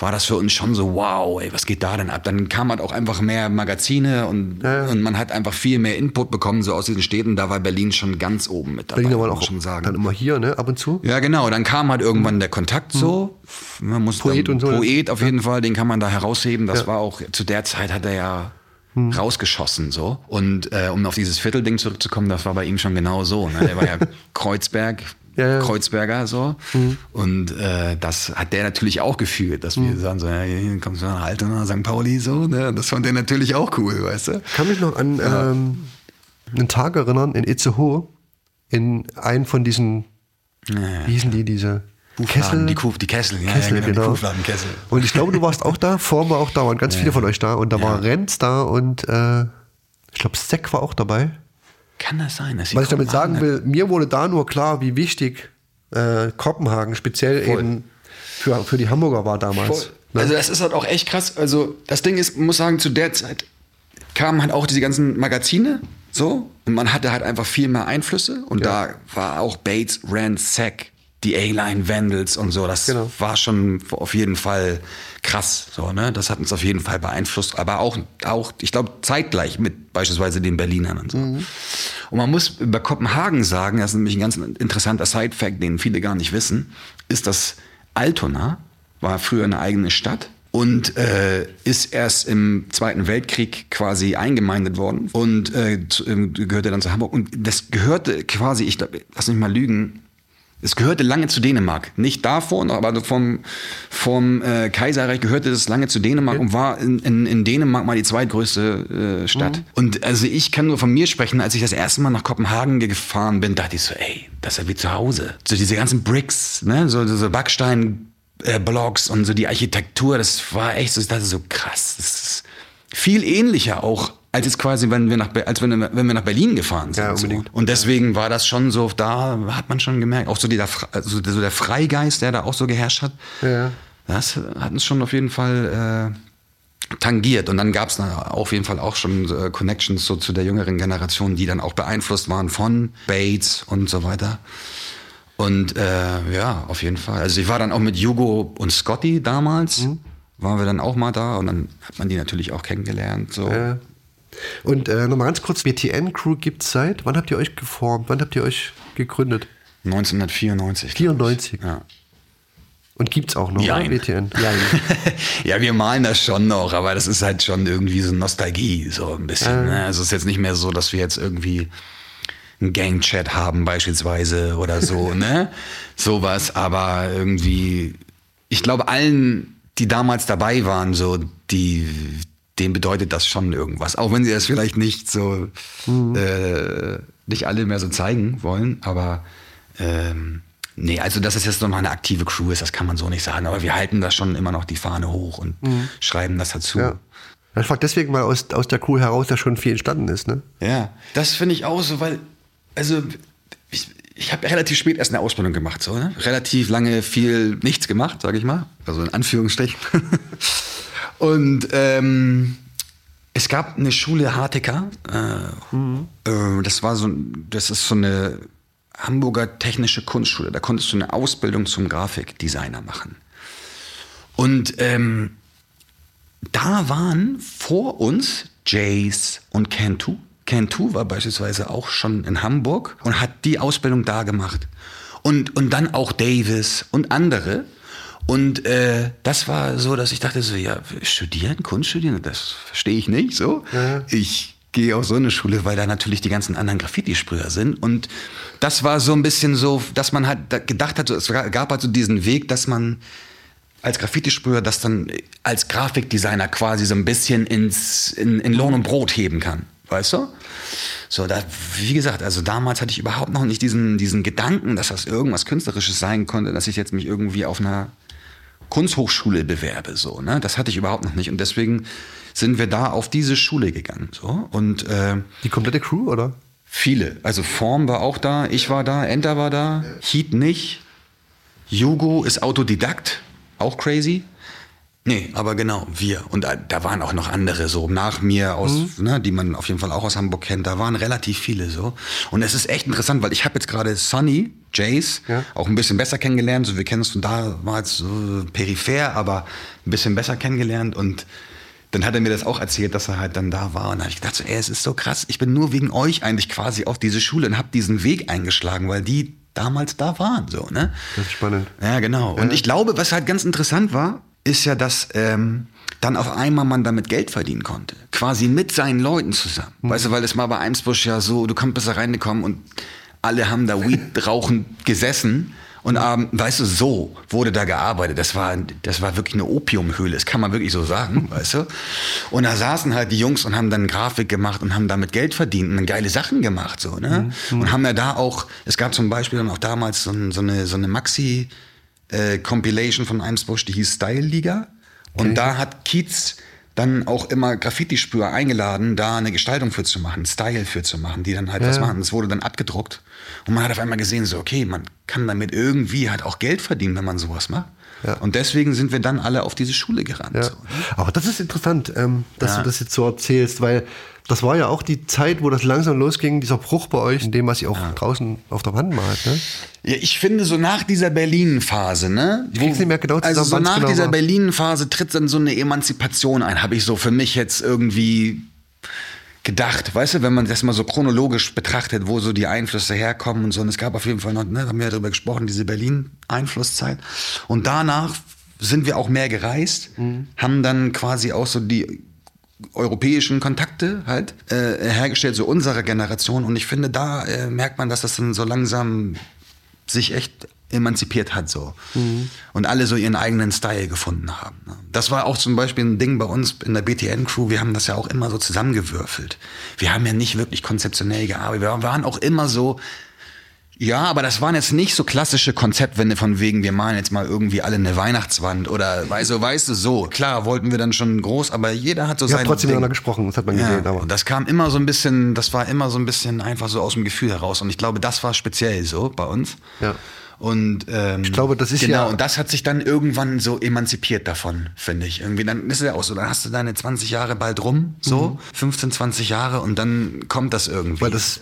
war das für uns schon so, wow, ey, was geht da denn ab? Dann kam halt auch einfach mehr Magazine und, und man hat einfach viel mehr Input bekommen, so aus diesen Städten. Da war Berlin schon ganz oben mit dabei, Berliner waren muss auch schon sagen. dann immer hier, ne, ab und zu. Ja, genau. Dann kam halt irgendwann der Kontakt so. Man muss Poet und so. Poet auf jeden Fall, den kann man da herausheben. Das Ja. war auch, zu der Zeit hat er ja rausgeschossen so. Und äh, um auf dieses Viertelding zurückzukommen, das war bei ihm schon genau so. Ne? Der war ja Kreuzberg. Ja, ja. Kreuzberger so. Und äh, das hat der natürlich auch gefühlt, dass wir sagen so, ja, hier kommst du nach Altona, St. Pauli so. Ne? Das fand der natürlich auch cool, weißt du? kann mich noch an ähm, einen Tag erinnern in Itzehoe, in einen von diesen, wie hießen die, diese Buchfladen, die, Kuh, die Kessel, ja, Kessel, ja, genau, genau. Kessel. Und ich glaube, du warst auch da, Form war auch da, waren ganz viele von euch da. Und da war Renz da und äh, ich glaube, Seck war auch dabei. Kann das sein? Was ich damit sagen will, mir wurde da nur klar, wie wichtig äh, Kopenhagen speziell Voll. eben für, für die Hamburger war damals. Ne? Also das ist halt auch echt krass. Also das Ding ist, man muss sagen, zu der Zeit kamen halt auch diese ganzen Magazine so und man hatte halt einfach viel mehr Einflüsse und Ja. da war auch Bates, Rand, Sack, die A-Line, Vandals und so. Das Genau. war schon auf jeden Fall krass. So, ne? Das hat uns auf jeden Fall beeinflusst, aber auch, auch ich glaube, zeitgleich mit beispielsweise den Berlinern und so. Mhm. Und man muss über Kopenhagen sagen, das ist nämlich ein ganz interessanter Side-Fact, den viele gar nicht wissen, ist, dass Altona war früher eine eigene Stadt und äh, ist erst im Zweiten Weltkrieg quasi eingemeindet worden und äh, ähm, gehörte dann zu Hamburg. Und das gehörte quasi, ich glaub, lass mich mal lügen, es gehörte lange zu Dänemark. Nicht davon, aber vom, vom äh, Kaiserreich gehörte das lange zu Dänemark und war in, in, in Dänemark mal die zweitgrößte äh, Stadt. Und also ich kann nur von mir sprechen, als ich das erste Mal nach Kopenhagen gefahren bin, dachte ich so, ey, das ist ja wie zu Hause. So diese ganzen Bricks, ne, so, so Backstein. Äh, und so die Architektur, das war echt so, ich dachte so krass. Das ist viel ähnlicher auch als jetzt quasi, wenn wir nach, als wenn, wenn wir nach Berlin gefahren sind. Ja, so. unbedingt. Und deswegen war das schon so, da hat man schon gemerkt, auch so, Fre- also so der Freigeist, der da auch so geherrscht hat, Ja. das hat uns schon auf jeden Fall äh, tangiert. Und dann gab es auf jeden Fall auch schon äh, Connections so zu der jüngeren Generation, die dann auch beeinflusst waren von Bates und so weiter. Und äh, ja, auf jeden Fall. Also ich war dann auch mit Hugo und Scotty damals, waren wir dann auch mal da und dann hat man die natürlich auch kennengelernt. So. Ja. Und äh, nochmal ganz kurz, BTN-Crew gibt es seit, wann habt ihr euch geformt? Wann habt ihr euch gegründet? 1994. glaub ich. 94. Ja. Und gibt es auch noch? Jein. BTN? Ja. ja, wir malen das schon noch, aber das ist halt schon irgendwie so Nostalgie, so ein bisschen. Ne? Also es ist jetzt nicht mehr so, dass wir jetzt irgendwie einen Gangchat haben beispielsweise oder so, ne? Sowas, aber irgendwie, ich glaube allen, die damals dabei waren, so, die, denen bedeutet das schon irgendwas. Auch wenn sie das vielleicht nicht so, äh, nicht alle mehr so zeigen wollen, aber ähm, nee, also dass es jetzt noch mal eine aktive Crew ist, das kann man so nicht sagen. Aber wir halten da schon immer noch die Fahne hoch und schreiben das dazu. ja. Ich frage deswegen, weil aus, aus der Crew heraus ja schon viel entstanden ist, ne? Ja, das finde ich auch so, weil, also ich, ich habe relativ spät erst eine Ausbildung gemacht, so, ne? relativ lange viel nichts gemacht, sage ich mal, also in Anführungsstrichen. Und ähm, es gab eine Schule HTK, äh, äh, das war so, das ist so eine Hamburger technische Kunstschule, da konntest du eine Ausbildung zum Grafikdesigner machen. Und ähm, da waren vor uns Jace und Cantu. Cantu war beispielsweise auch schon in Hamburg und hat die Ausbildung da gemacht. Und, und dann auch Davis und andere. Und äh, das war so, dass ich dachte so, ja, studieren, Kunst studieren, das verstehe ich nicht so. Ich gehe auf so eine Schule, weil da natürlich die ganzen anderen Graffiti-Sprüher sind. Und das war so ein bisschen so, dass man halt da gedacht hat, es gab halt so diesen Weg, dass man als Graffiti-Sprüher das dann als Grafikdesigner quasi so ein bisschen ins, in, in Lohn und Brot heben kann. Weißt du? So, da, wie gesagt, also damals hatte ich überhaupt noch nicht diesen, diesen Gedanken, dass das irgendwas Künstlerisches sein konnte, dass ich jetzt mich irgendwie auf einer Kunsthochschule bewerbe, so, ne? Das hatte ich überhaupt noch nicht. Und deswegen sind wir da auf diese Schule gegangen, so. Und, äh, Die komplette Crew, oder? Viele. Also Form war auch da, ich war da, Enter war da, Heat nicht. Jugo ist Autodidakt, auch crazy. Nee, aber genau, wir. Und da, da waren auch noch andere so nach mir aus, ne, die man auf jeden Fall auch aus Hamburg kennt. Da waren relativ viele so. Und es ist echt interessant, weil ich habe jetzt gerade Sonny, Jace, Ja. auch ein bisschen besser kennengelernt. So, wir kennen uns von da, war jetzt so peripher, aber ein bisschen besser kennengelernt. Und dann hat er mir das auch erzählt, dass er halt dann da war. Und da habe ich gedacht, so, ey, es ist so krass. Ich bin nur wegen euch eigentlich quasi auf diese Schule und habe diesen Weg eingeschlagen, weil die damals da waren. So, ne? Das ist spannend. Ja, genau. Und ich glaube, was halt ganz interessant war, ist ja, dass ähm, dann auf einmal man damit Geld verdienen konnte. Quasi mit seinen Leuten zusammen. Weißt du, weil es mal bei Eimsbusch ja so, du kannst besser reingekommen und alle haben da Weed rauchen gesessen. Und ähm, weißt du, so wurde da gearbeitet. Das war, das war wirklich eine Opiumhöhle, das kann man wirklich so sagen, weißt du. Und da saßen halt die Jungs und haben dann Grafik gemacht und haben damit Geld verdient und dann geile Sachen gemacht, so, ne? Und haben ja da auch, es gab zum Beispiel dann auch damals so, so eine, so eine Maxi, äh, Compilation von Eimsbusch, die hieß Style Liga. Und da hat Kiez dann auch immer Graffiti-Spürer eingeladen, da eine Gestaltung für zu machen, Style für zu machen, die dann halt was machen. Das wurde dann abgedruckt. Und man hat auf einmal gesehen, so, okay, man kann damit irgendwie halt auch Geld verdienen, wenn man sowas macht. Ja. Und deswegen sind wir dann alle auf diese Schule gerannt. Ja. So. Aber das ist interessant, ähm, dass Ja. du das jetzt so erzählst, weil das war ja auch die Zeit, wo das langsam losging, dieser Bruch bei euch, in dem, was ihr auch draußen auf der Wand malt. Ne? Ja, ich finde so nach dieser Berlin-Phase, ne? Ich krieg's nicht mehr genau Also zusammen, so wann's nach genau dieser. Berlin-Phase tritt dann so eine Emanzipation ein, habe ich so für mich jetzt irgendwie gedacht, weißt du, wenn man das mal so chronologisch betrachtet, wo so die Einflüsse herkommen und so. Und es gab auf jeden Fall noch, ne, haben wir ja darüber gesprochen, diese Berlin-Einflusszeit. Und danach sind wir auch mehr gereist, Mhm. haben dann quasi auch so die europäischen Kontakte halt äh, hergestellt, so unserer Generation. Und ich finde, da äh, merkt man, dass das dann so langsam sich echt emanzipiert hat so und alle so ihren eigenen Style gefunden haben. ne. Das war auch zum Beispiel ein Ding bei uns in der BTN-Crew. Wir haben das ja auch immer so zusammengewürfelt. Wir haben ja nicht wirklich konzeptionell gearbeitet. Wir waren auch immer so, ja, aber das waren jetzt nicht so klassische Konzeptwände von wegen, wir malen jetzt mal irgendwie alle eine Weihnachtswand oder weißt du, weißt du, so. Klar, wollten wir dann schon groß, aber jeder hat so Ihr sein trotzdem Ding. miteinander gesprochen, das hat man gesehen. Ja, Aber und das kam immer so ein bisschen, das war immer so ein bisschen einfach so aus dem Gefühl heraus. Und ich glaube, das war speziell so bei uns. Ja. Und ähm, ich glaube, das ist genau, ja- und das hat sich dann irgendwann so emanzipiert davon, finde ich. Irgendwie, dann ist es ja auch so, dann hast du deine 20 Jahre bald rum, so, 15, 20 Jahre und dann kommt das irgendwie. Mhm. Weil das,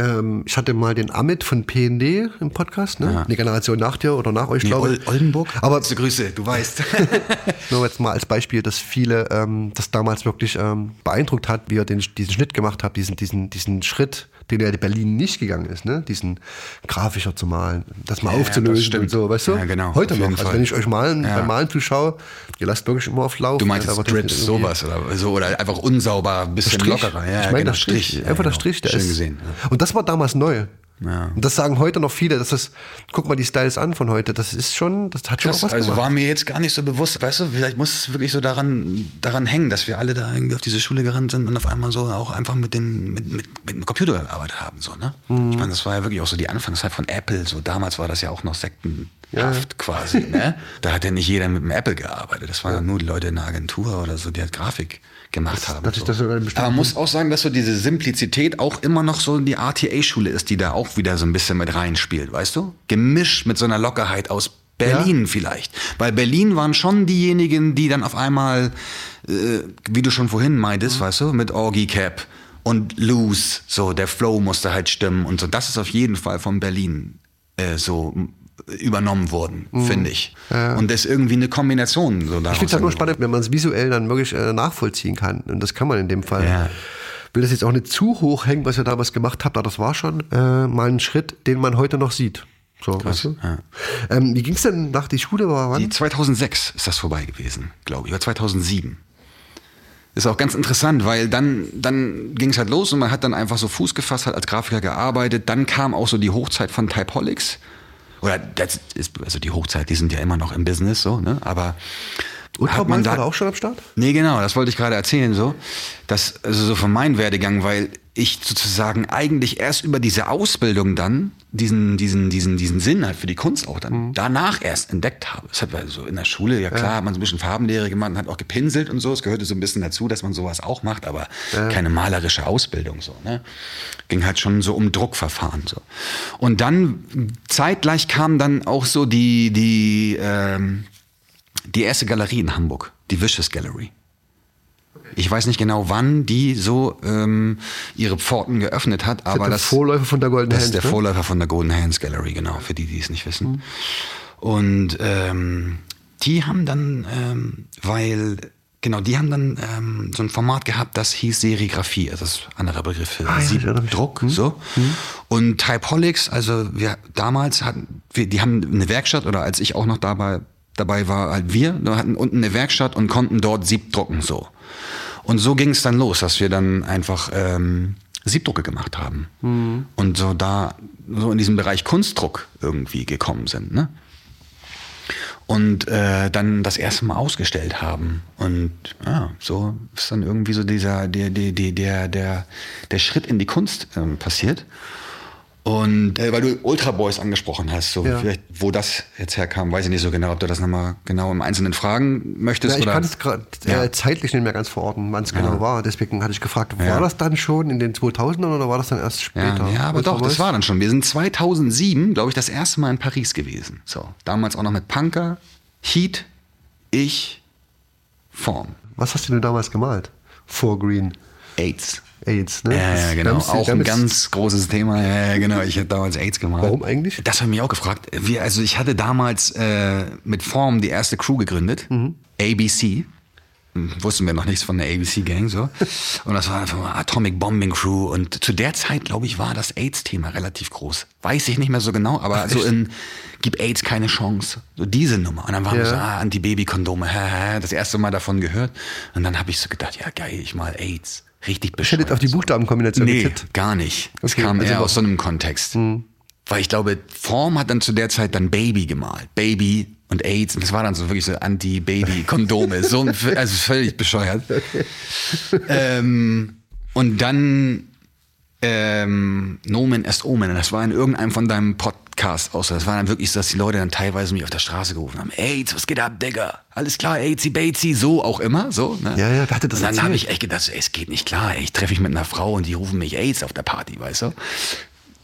ähm, ich hatte mal den Amit von PND im Podcast, ne? Eine Generation nach dir oder nach euch, nee, glaube ich. Oldenburg? Aber Letzte Grüße, du weißt. nur jetzt mal als Beispiel, dass viele ähm, das damals wirklich ähm, beeindruckt hat, wie er den, diesen Schnitt gemacht hat, diesen, diesen, diesen Schritt, den er in Berlin nicht gegangen ist, ne? Diesen grafischer zu malen, das mal Ja, ja, aufzulösen das und so, weißt du? Ja, genau, Heute noch. Also wenn ich euch malen, Ja. beim Malen zuschaue, ihr lasst wirklich immer auf Lauf. Du meinst ne? Aber das Strips, sowas oder so, oder einfach unsauber, ein bisschen Strich. lockerer. Ja, ich meine, genau, der Strich, Ja, einfach der genau. Strich, der Schön ist. gesehen. Ja. Und das war damals neu. Ja. Und das sagen heute noch viele, dass das, guck mal die Styles an von heute, das ist schon, das hat schon auch was also gemacht. war mir jetzt gar nicht so bewusst, weißt du, vielleicht muss es wirklich so daran, daran hängen, dass wir alle da irgendwie auf diese Schule gerannt sind und auf einmal so auch einfach mit dem, mit, mit, mit dem Computer gearbeitet haben, so, ne? Mhm. Ich meine, das war ja wirklich auch so die Anfangszeit von Apple, so damals war das ja auch noch sektenhaft quasi, ne? Da hat ja nicht jeder mit dem Apple gearbeitet, das waren ja nur die Leute in der Agentur oder so, die halt Grafik gemacht haben. hat sich so. das sogar bestimmt- Aber man muss auch sagen, dass so diese Simplizität auch immer noch so die RTA-Schule ist, die da auch wieder so ein bisschen mit reinspielt, weißt du? Gemischt mit so einer Lockerheit aus Berlin vielleicht. Weil Berlin waren schon diejenigen, die dann auf einmal, äh, wie du schon vorhin meintest, weißt du, mit Orgy Cap und Loose, so der Flow musste halt stimmen und so. Das ist auf jeden Fall von Berlin äh, so übernommen worden, finde ich. Und das ist irgendwie eine Kombination so. Ich finde es halt nur spannend, wenn man es visuell dann wirklich äh, nachvollziehen kann. Und das kann man in dem Fall. Ja. Will das jetzt auch nicht zu hoch hängen, was ihr damals gemacht habt, aber das war schon äh, mal ein Schritt, den man heute noch sieht. So, weißt du? ja. ähm, wie ging es denn nach die Schule? War wann? Die 2006 ist das vorbei gewesen, glaube ich, oder 2007. Ist auch ganz interessant, weil dann, dann ging es halt los und man hat dann einfach so Fuß gefasst, hat als Grafiker gearbeitet. Dann kam auch so die Hochzeit von Typeholics. Oder das ist, also die Hochzeit, die sind ja immer noch im Business, so, ne? Aber Ultra hat man da auch schon am Start? Nee, genau, das wollte ich gerade erzählen, so. Das, also so von meinem Werdegang, weil ich sozusagen eigentlich erst über diese Ausbildung dann diesen, diesen, diesen, diesen Sinn halt für die Kunst auch dann danach erst entdeckt habe. Das hat also in der Schule, ja klar, hat man so ein bisschen Farbenlehre gemacht, und hat auch gepinselt und so. Es gehörte so ein bisschen dazu, dass man sowas auch macht, aber keine malerische Ausbildung so, ne? Ging halt schon so um Druckverfahren so. Und dann zeitgleich kam dann auch so die, die, ähm, die erste Galerie in Hamburg, die Vicious Gallery. Ich weiß nicht genau, wann die so ähm, ihre Pforten geöffnet hat, aber der das Vorläufer von der Golden das Hands, ist der ne? Vorläufer von der Golden Hands Gallery, genau, für die, die es nicht wissen. Und ähm, die haben dann, ähm, weil, genau, die haben dann ähm, so ein Format gehabt, das hieß Serigraphie, also das ist ein anderer Begriff für Ah, ja, ich erinnere mich. Siebdruck, so. Und Typeholics, also wir damals hatten, wir, die haben eine Werkstatt, oder als ich auch noch dabei, dabei war, halt wir, wir hatten unten eine Werkstatt und konnten dort Siebdrucken, so. Und so ging es dann los, dass wir dann einfach ähm, Siebdrucke gemacht haben. Und so da, so in diesem Bereich Kunstdruck irgendwie gekommen sind, ne? Und äh, dann das erste Mal ausgestellt haben. Und ja, so ist dann irgendwie so dieser, der, der, der, der, der, der Schritt in die Kunst ähm, passiert. Und äh, weil du Ultra Boys angesprochen hast, so Ja. vielleicht, wo das jetzt herkam, weiß ich nicht so genau, ob du das nochmal genau im Einzelnen fragen möchtest. Ja, ich oder? kann es gerade Ja. äh, zeitlich nicht mehr ganz verorten, wann es genau war. Deswegen hatte ich gefragt, war das dann schon in den 2000ern oder war das dann erst später? Ja, aber Ultra doch, das Boys? war dann schon. Wir sind 2007, glaube ich, das erste Mal in Paris gewesen. So, damals auch noch mit Punker, Heat, ich, Form, Was hast du denn damals gemalt? Vor Green AIDS. AIDS, ne? Ja, ja, genau. damit- Auch ein ganz großes Thema. Ja, genau. Ich hätte damals AIDS gemacht. Warum eigentlich? Das habe ich mich auch gefragt. Wir, also ich hatte damals äh, mit Form die erste Crew gegründet. Mhm. ABC. Hm, Wussten wir noch nichts von der ABC Gang so. Und das war einfach mal Atomic Bombing Crew. Und zu der Zeit, glaube ich, war das AIDS-Thema relativ groß. Weiß ich nicht mehr so genau, aber so in Gib AIDS keine Chance. So diese Nummer. Und dann waren wir Ja. so, ah, Antibaby-Kondome, das erste Mal davon gehört. Und dann habe ich so gedacht, ja geil, ich mal AIDS. Richtig Ich bescheuert. hätte auf die Buchstabenkombination Nee, getippt. gar nicht. Es Okay, kam also eher aus so einem Kontext. Weil ich glaube, Form hat dann zu der Zeit dann Baby gemalt. Baby und AIDS. Und das war dann so wirklich so Anti-Baby-Kondome. so, also völlig bescheuert. ähm, und dann ähm, Nomen est Omen. Das war in irgendeinem von deinem Podcast aus. Das war dann wirklich so, dass die Leute dann teilweise mich auf der Straße gerufen haben. AIDS, was geht ab, Digga? Alles klar, AIDSy, Batesy, so auch immer. So, ne? Ja, ja, hatte das Und dann habe ich echt gedacht, ey, es geht nicht klar. Ey, ich treffe mich mit einer Frau und die rufen mich AIDS auf der Party, weißt du?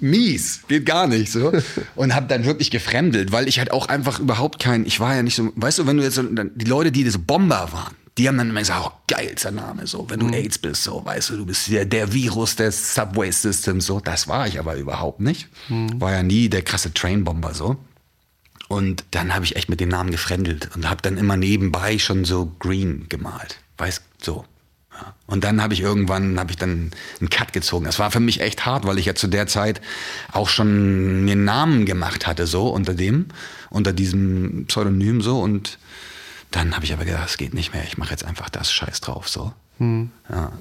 Mies, geht gar nicht so. Und habe dann wirklich gefremdelt, weil ich halt auch einfach überhaupt kein, ich war ja nicht so, weißt du, wenn du jetzt so, die Leute, die so Bomber waren, die haben dann immer gesagt, oh, geilster Name, so, wenn du AIDS bist, so, weißt du, du bist der, der Virus des Subway Systems, so, das war ich aber überhaupt nicht. War ja nie der krasse Trainbomber, so. Und dann habe ich echt mit dem Namen gefremdelt und habe dann immer nebenbei schon so Green gemalt. Weiß so. Ja. Und dann habe ich irgendwann habe ich dann einen Cut gezogen. Das war für mich echt hart, weil ich ja zu der Zeit auch schon mir einen Namen gemacht hatte so unter dem unter diesem Pseudonym so und dann habe ich aber gedacht, es geht nicht mehr. Ich mache jetzt einfach das Scheiß drauf so. Ja.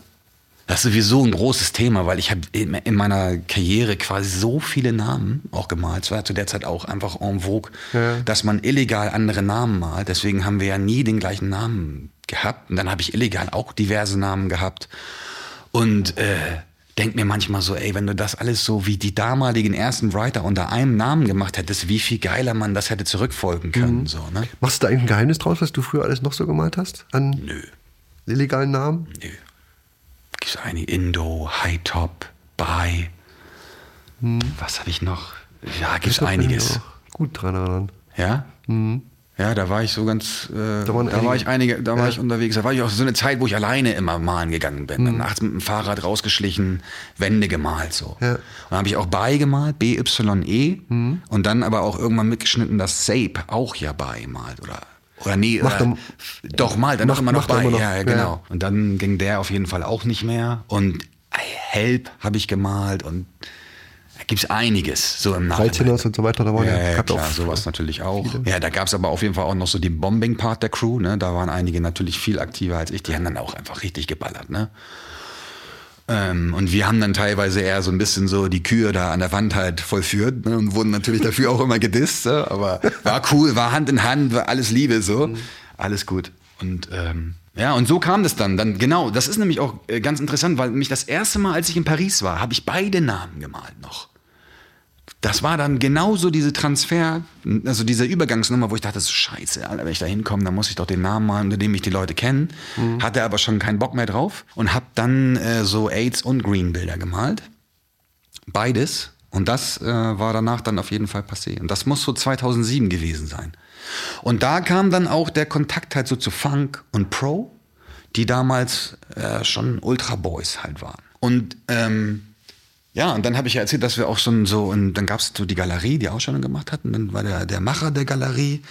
Das ist sowieso ein großes Thema, weil ich habe in in meiner Karriere quasi so viele Namen auch gemalt. Es war zu der Zeit auch einfach en vogue, dass man illegal andere Namen malt. Deswegen haben wir ja nie den gleichen Namen gehabt. Und dann habe ich illegal auch diverse Namen gehabt. Und äh, denk mir manchmal so, ey, wenn du das alles so wie die damaligen ersten Writer unter einem Namen gemacht hättest, wie viel geiler man das hätte zurückfolgen können. So, ne? Machst du da eigentlich ein Geheimnis draus, was du früher alles noch so gemalt hast? An Nö. illegalen Namen? Nö. Gibt's einige Indo, High Top, Bai. Was habe ich noch? Ja, Hm. Ich mich einiges. Gut dran erinnern. Ja? Ja, da war ich so ganz, äh, da, Da waren war einige. ich einige, da war Ja. ich unterwegs. Da war ich auch so eine Zeit, wo ich alleine immer malen gegangen bin. Hm. Dann nachts mit dem Fahrrad rausgeschlichen, Wände gemalt so. Ja. Und dann habe ich auch Bai gemalt, B-Y-E. Hm. Und dann aber auch irgendwann mitgeschnitten, dass Sape auch ja Bai malt. Oder, oder nee, oder, er- doch malt er noch macht- immer noch Bai. immer noch. Ja, genau. ja. Und dann ging der auf jeden Fall auch nicht mehr. Und Help habe ich gemalt und Da gibt's einiges so im Nachhinein. 13ers und so weiter, da waren Ja, ja, klar, sowas natürlich auch. Ja, da gab es aber auf jeden Fall auch noch so den Bombing-Part der Crew. Ne? Da waren einige natürlich viel aktiver als ich. Die haben dann auch einfach richtig geballert. Ne? Ähm, und wir haben dann teilweise eher so ein bisschen so die Kühe da an der Wand halt vollführt ne? und wurden natürlich dafür auch immer gedisst. Ne? Aber war cool, war Hand in Hand, war alles Liebe so. Alles gut. Und ähm, ja, und so kam das dann. Dann genau, das ist nämlich auch äh, ganz interessant, weil mich das erste Mal, als ich in Paris war, habe ich beide Namen gemalt noch das war dann genauso diese Transfer, also diese Übergangsnummer, wo ich dachte, so scheiße, Alter, wenn ich da hinkomme, dann muss ich doch den Namen malen, unter dem mich die Leute kennen. Hatte aber schon keinen Bock mehr drauf und habe dann äh, so AIDS und Green Bilder gemalt. Beides. Und das äh, war danach dann auf jeden Fall passé. Und das muss so 2007 gewesen sein. Und da kam dann auch der Kontakt halt so zu Funk und Pro, die damals äh, schon Ultra Boys halt waren. Und ähm, ja, und dann habe ich ja erzählt, dass wir auch schon so, und dann gab es so die Galerie, die Ausstellung gemacht hat. Und dann war der, der Macher der Galerie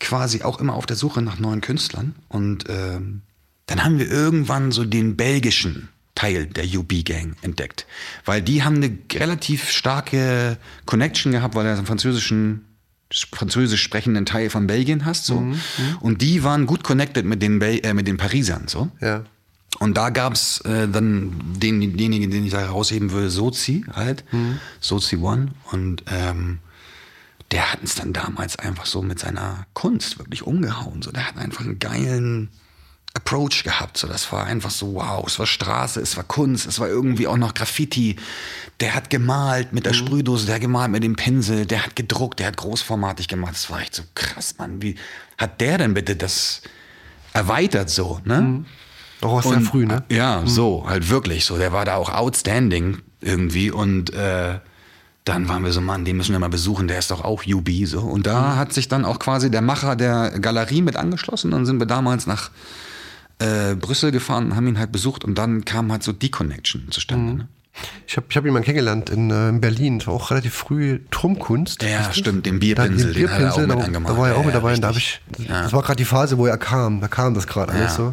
quasi auch immer auf der Suche nach neuen Künstlern. Und ähm, dann haben wir irgendwann so den belgischen Teil der UB-Gang entdeckt. Weil die haben eine relativ starke Connection gehabt, weil er einen französischen französisch sprechenden Teil von Belgien hast so und die waren gut connected mit den Bel äh, mit den Parisern so Ja. Und da gab's äh, dann den, denjenigen, den ich da herausheben würde, Sozi halt, Sozi One. Und ähm, der hat uns dann damals einfach so mit seiner Kunst wirklich umgehauen. So, der hat einfach einen geilen Approach gehabt. So, das war einfach so, wow, es war Straße, es war Kunst, es war irgendwie auch noch Graffiti. Der hat gemalt mit der Sprühdose, der hat gemalt mit dem Pinsel, der hat gedruckt, der hat großformatig gemacht. Das war echt so krass, Mann. Wie hat der denn bitte das erweitert so, ne? Auch aus sehr früh, ne? Ja, so, halt wirklich so. Der war da auch outstanding irgendwie und äh, dann waren wir so, Mann, den müssen wir mal besuchen, der ist doch auch UB so. Und da hat sich dann auch quasi der Macher der Galerie mit angeschlossen. Dann sind wir damals nach äh, Brüssel gefahren und haben ihn halt besucht und dann kam halt so die Connection zustande. Ne? Ich habe ich hab jemanden kennengelernt in, äh, in Berlin, das war auch relativ früh Turmkunst. Ja, stimmt, den Da- Bierpinsel, den hat er auch mit da, angemalt. Da war er auch Ja, mit dabei und da habe ich, das war gerade die Phase, wo er kam, da kam das gerade alles so.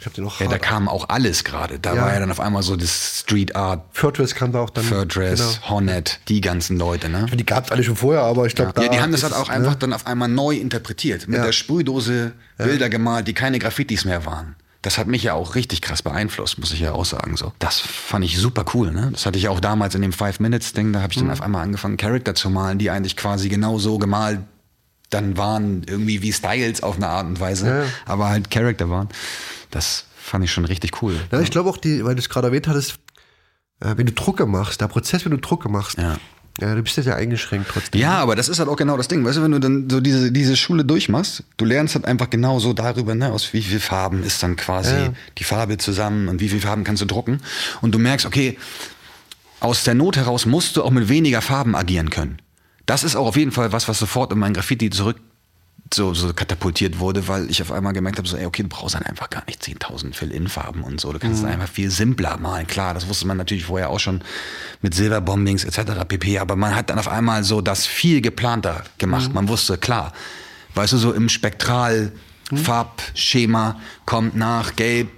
Ich habe den auch Ja, da kam auch alles gerade. Da Ja. war ja dann auf einmal so das Street Art, Furdress kam da auch dann. Furdress, Genau. Hornet, die ganzen Leute, ne? Die gab es alle schon vorher, aber ich glaube, da. Ja, die haben das halt auch es, einfach Ne? dann auf einmal neu interpretiert. Mit Ja. der Sprühdose Bilder gemalt, die keine Graffitis mehr waren. Das hat mich ja auch richtig krass beeinflusst, muss ich ja auch sagen. So. Das fand ich super cool. Ne? Das hatte ich auch damals in dem Five-Minutes-Ding. Da habe ich Mhm. dann auf einmal angefangen, Charakter zu malen, die eigentlich quasi genau so gemalt dann waren, irgendwie wie Styles auf eine Art und Weise, Ja. aber halt Charakter waren. Das fand ich schon richtig cool. Ja, ich glaube auch, die, weil du es gerade erwähnt hattest, äh, wenn du Drucke machst, der Prozess, wenn du Drucke machst, Ja. ja, du bist ja sehr eingeschränkt trotzdem. Ja, aber das ist halt auch genau das Ding. Weißt du, wenn du dann so diese, diese Schule durchmachst, du lernst halt einfach genau so darüber, ne, aus wie viel Farben ist dann quasi Ja. die Farbe zusammen und wie viele Farben kannst du drucken. Und du merkst, okay, aus der Not heraus musst du auch mit weniger Farben agieren können. Das ist auch auf jeden Fall was, was sofort in mein Graffiti zurück so, so katapultiert wurde, weil ich auf einmal gemerkt habe, so, ey, okay, du brauchst dann einfach gar nicht 10.000 Fill-In-Farben und so. Du kannst es einfach viel simpler malen. Klar, das wusste man natürlich vorher auch schon mit Silberbombings etc. pp. Aber man hat dann auf einmal so das viel geplanter gemacht. Man wusste, klar, weißt du, so im Spektral-Farbschema kommt nach Gelb,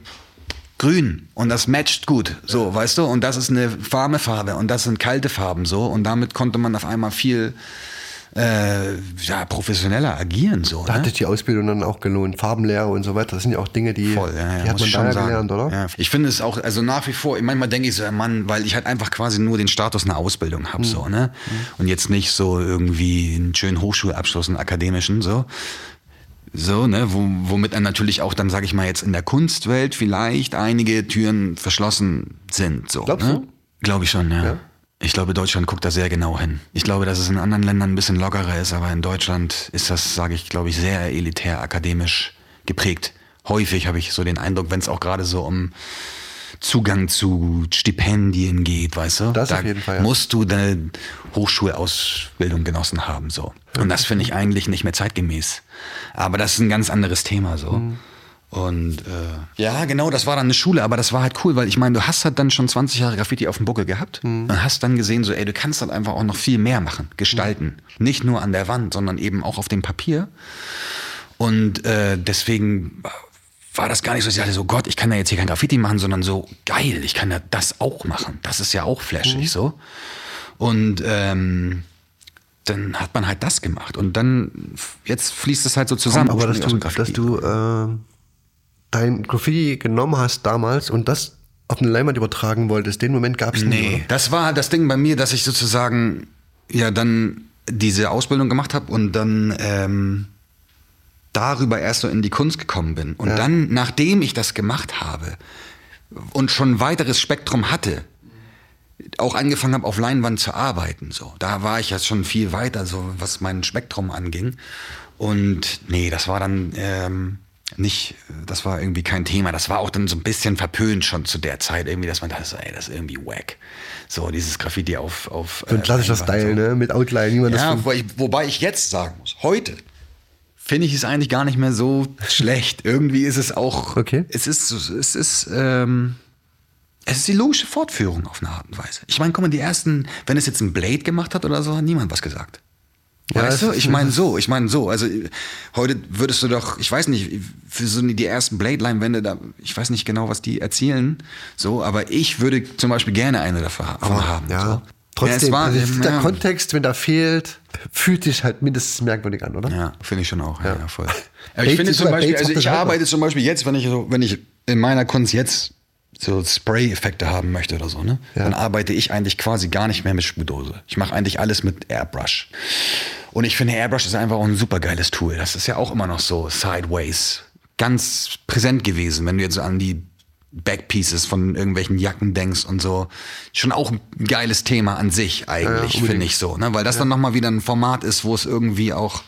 grün und das matcht gut, so, weißt du? Und das ist eine warme Farbe und das sind kalte Farben, so. Und damit konnte man auf einmal viel äh, ja, professioneller agieren, so. Da hat ne? sich die Ausbildung dann auch gelohnt, Farbenlehre und so weiter. Das sind ja auch Dinge, die, Voll, ja, ja, die hat man schon sagen. gelernt, oder? Ja. Ich finde es auch, also nach wie vor, manchmal denke ich so, Mann, weil ich halt einfach quasi nur den Status einer Ausbildung Mhm. habe, so, ne? Und jetzt nicht so irgendwie einen schönen Hochschulabschluss, einen akademischen, so. So, ne, wo, womit dann natürlich auch dann, sage ich mal, jetzt in der Kunstwelt vielleicht einige Türen verschlossen sind. So, Glaubst ne? du? Glaube ich schon, ja. Ja? Ich glaube, Deutschland guckt da sehr genau hin. Ich glaube, dass es in anderen Ländern ein bisschen lockerer ist, aber in Deutschland ist das, sage ich, glaube ich, sehr elitär akademisch geprägt. Häufig habe ich so den Eindruck, wenn es auch gerade so um Zugang zu Stipendien geht, weißt du? Das da auf jeden Fall, ja. musst du deine Hochschulausbildung genossen haben, so. Und das finde ich eigentlich nicht mehr zeitgemäß. Aber das ist ein ganz anderes Thema, so. Mhm. Und äh, ja, genau, das war dann eine Schule, aber das war halt cool, weil ich meine, du hast halt dann schon 20 Jahre Graffiti auf dem Buckel gehabt Mhm. und hast dann gesehen, so, ey, du kannst halt einfach auch noch viel mehr machen, gestalten. Mhm. Nicht nur an der Wand, sondern eben auch auf dem Papier. Und äh, deswegen war das gar nicht so, dass ich dachte so, Gott, ich kann ja jetzt hier kein Graffiti machen, sondern so, geil, ich kann ja das auch machen. Das ist ja auch flashig Mhm. so. Und ähm, dann hat man halt das gemacht. Und dann, jetzt fließt es halt so zusammen. Aber dass du, dass du äh, dein Graffiti genommen hast damals und das auf eine Leinwand übertragen wolltest, den Moment gab es nie. Nee, oder? das war das Ding bei mir, dass ich sozusagen ja dann diese Ausbildung gemacht habe und dann ähm, darüber erst so in die Kunst gekommen bin. Und dann, nachdem ich das gemacht habe und schon ein weiteres Spektrum hatte, auch angefangen habe, auf Leinwand zu arbeiten. So, da war ich ja schon viel weiter, so was mein Spektrum anging. Und nee, das war dann ähm, nicht, das war irgendwie kein Thema. Das war auch dann so ein bisschen verpönt schon zu der Zeit irgendwie, dass man dachte, ey, das ist irgendwie wack. So dieses Graffiti auf auf So ein äh, klassischer Leinwand, Style, so. ne? Mit Outline, wie man das Ja, von- wobei ich, wobei ich jetzt sagen muss, heute finde ich es eigentlich gar nicht mehr so schlecht. Irgendwie ist es auch, Okay. es ist, es ist, ähm, es ist die logische Fortführung auf eine Art und Weise. Ich meine, guck mal, die ersten, wenn es jetzt ein Blade gemacht hat oder so, hat niemand was gesagt. Ja, weißt du? Ich meine so, ich meine so. Also heute würdest du doch, ich weiß nicht, für so die ersten Blade-Leinwände, da, ich weiß nicht genau, was die erzielen, so, aber ich würde zum Beispiel gerne eine davon ha- haben. Ja. So. Trotzdem, ja, war, also der ja. Kontext, wenn da fehlt, fühlt sich halt mindestens merkwürdig an, oder? Ja, finde ich schon auch. Ja, Ja. voll. Aber ich finde zum bei Beispiel, also ich arbeite zum Beispiel jetzt, wenn ich so, wenn ich in meiner Kunst jetzt so Spray-Effekte haben möchte oder so, ne? Dann arbeite ich eigentlich quasi gar nicht mehr mit Sprühdose. Ich mache eigentlich alles mit Airbrush. Und ich finde, Airbrush ist einfach auch ein super geiles Tool. Das ist ja auch immer noch so sideways. Ganz präsent gewesen, wenn du jetzt an die Backpieces von irgendwelchen Jacken denkst und so. Schon auch ein geiles Thema an sich eigentlich, finde ich so. Ne? Weil das dann nochmal wieder ein Format ist, wo es irgendwie auch,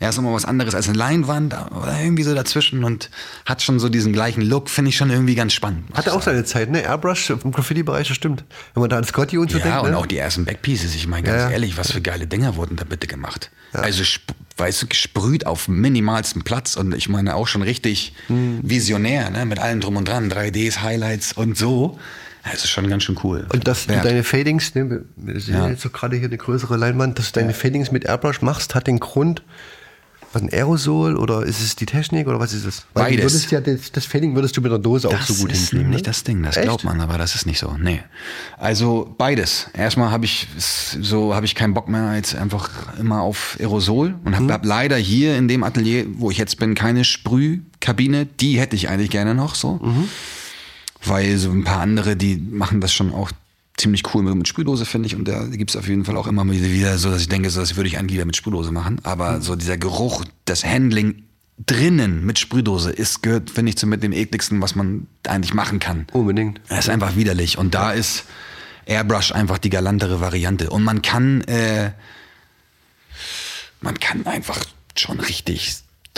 ja, ist nochmal was anderes als eine Leinwand oder irgendwie so dazwischen und hat schon so diesen gleichen Look, finde ich schon irgendwie ganz spannend. Hatte auch seine Zeit, ne? Airbrush im Graffiti-Bereich, das stimmt. Wenn man da an Scotty und so ja, denkt, und ne? auch die ersten Backpieces. Ich meine, ganz Ja, ja. ehrlich, was für geile Dinger wurden da bitte gemacht. Also, sp- weißt du, gesprüht auf minimalstem Platz und ich meine auch schon richtig Hm. visionär, ne? mit allem drum und dran, 3Ds, Highlights und so. Das ist schon ganz schön cool. Und dass du deine Fadings, ne, wir- wir sehen Ja. jetzt so gerade hier eine größere Leinwand, dass du deine Fadings mit Airbrush machst, hat den Grund, was ein Aerosol oder ist es die Technik oder was ist es? Weil du Beides. würdest ja das, das Fading würdest du mit der Dose auch Das so gut ist hinkriegen. nämlich ne? das Ding, das Echt? glaubt man, aber das ist nicht so. Nee. Also beides. Erstmal habe ich so habe ich keinen Bock mehr jetzt einfach immer auf Aerosol und habe hab leider hier in dem Atelier, wo ich jetzt bin, keine Sprühkabine. Die hätte ich eigentlich gerne noch so, weil so ein paar andere, die machen das schon auch ziemlich cool mit, mit Sprühdose, finde ich. Und da gibt es auf jeden Fall auch immer wieder- so, dass ich denke, so, das würde ich eigentlich wieder mit Sprühdose machen. Aber so dieser Geruch, das Handling drinnen mit Sprühdose ist, gehört, finde ich, zu mit dem ekligsten, was man eigentlich machen kann. Unbedingt. Das ist einfach widerlich. Und da ist Airbrush einfach die galantere Variante. Und man kann, äh, man kann einfach schon richtig,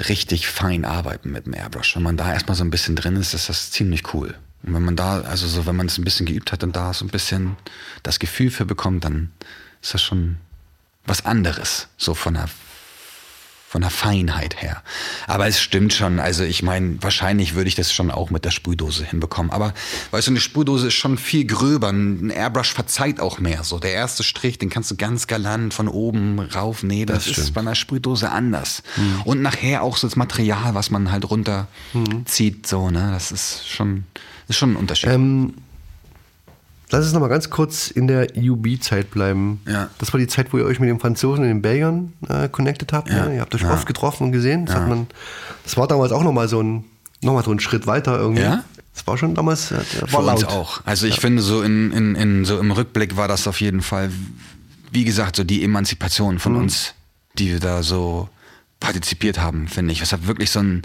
richtig fein arbeiten mit dem Airbrush. Wenn man da erstmal so ein bisschen drin ist, ist das ziemlich cool. Und wenn man da, also so, wenn man es ein bisschen geübt hat und da so ein bisschen das Gefühl für bekommt, dann ist das schon was anderes. So von der von der Feinheit her. Aber es stimmt schon. Also ich meine, wahrscheinlich würde ich das schon auch mit der Sprühdose hinbekommen. Aber weißt du, eine Sprühdose ist schon viel gröber. Ein Airbrush verzeiht auch mehr. So der erste Strich, den kannst du ganz galant von oben rauf. Nee, das, ist bei einer Sprühdose anders. Und nachher auch so das Material, was man halt runterzieht. So, ne, das ist schon, ist schon ein Unterschied. Ähm, lass uns noch mal ganz kurz in der UB-Zeit bleiben. Ja. Das war die Zeit, wo ihr euch mit den Franzosen und den Belgiern äh, connected habt. Ja. Ne? Ihr habt euch Ja. oft getroffen und gesehen. Das, man, das war damals auch noch mal so ein, noch mal so ein Schritt weiter irgendwie. Ja? Das war schon damals äh, Für war uns laut. auch. Also ich finde so in, in, in so im Rückblick war das auf jeden Fall, wie gesagt, so die Emanzipation von uns, die wir da so partizipiert haben, finde ich. Es hat wirklich so ein,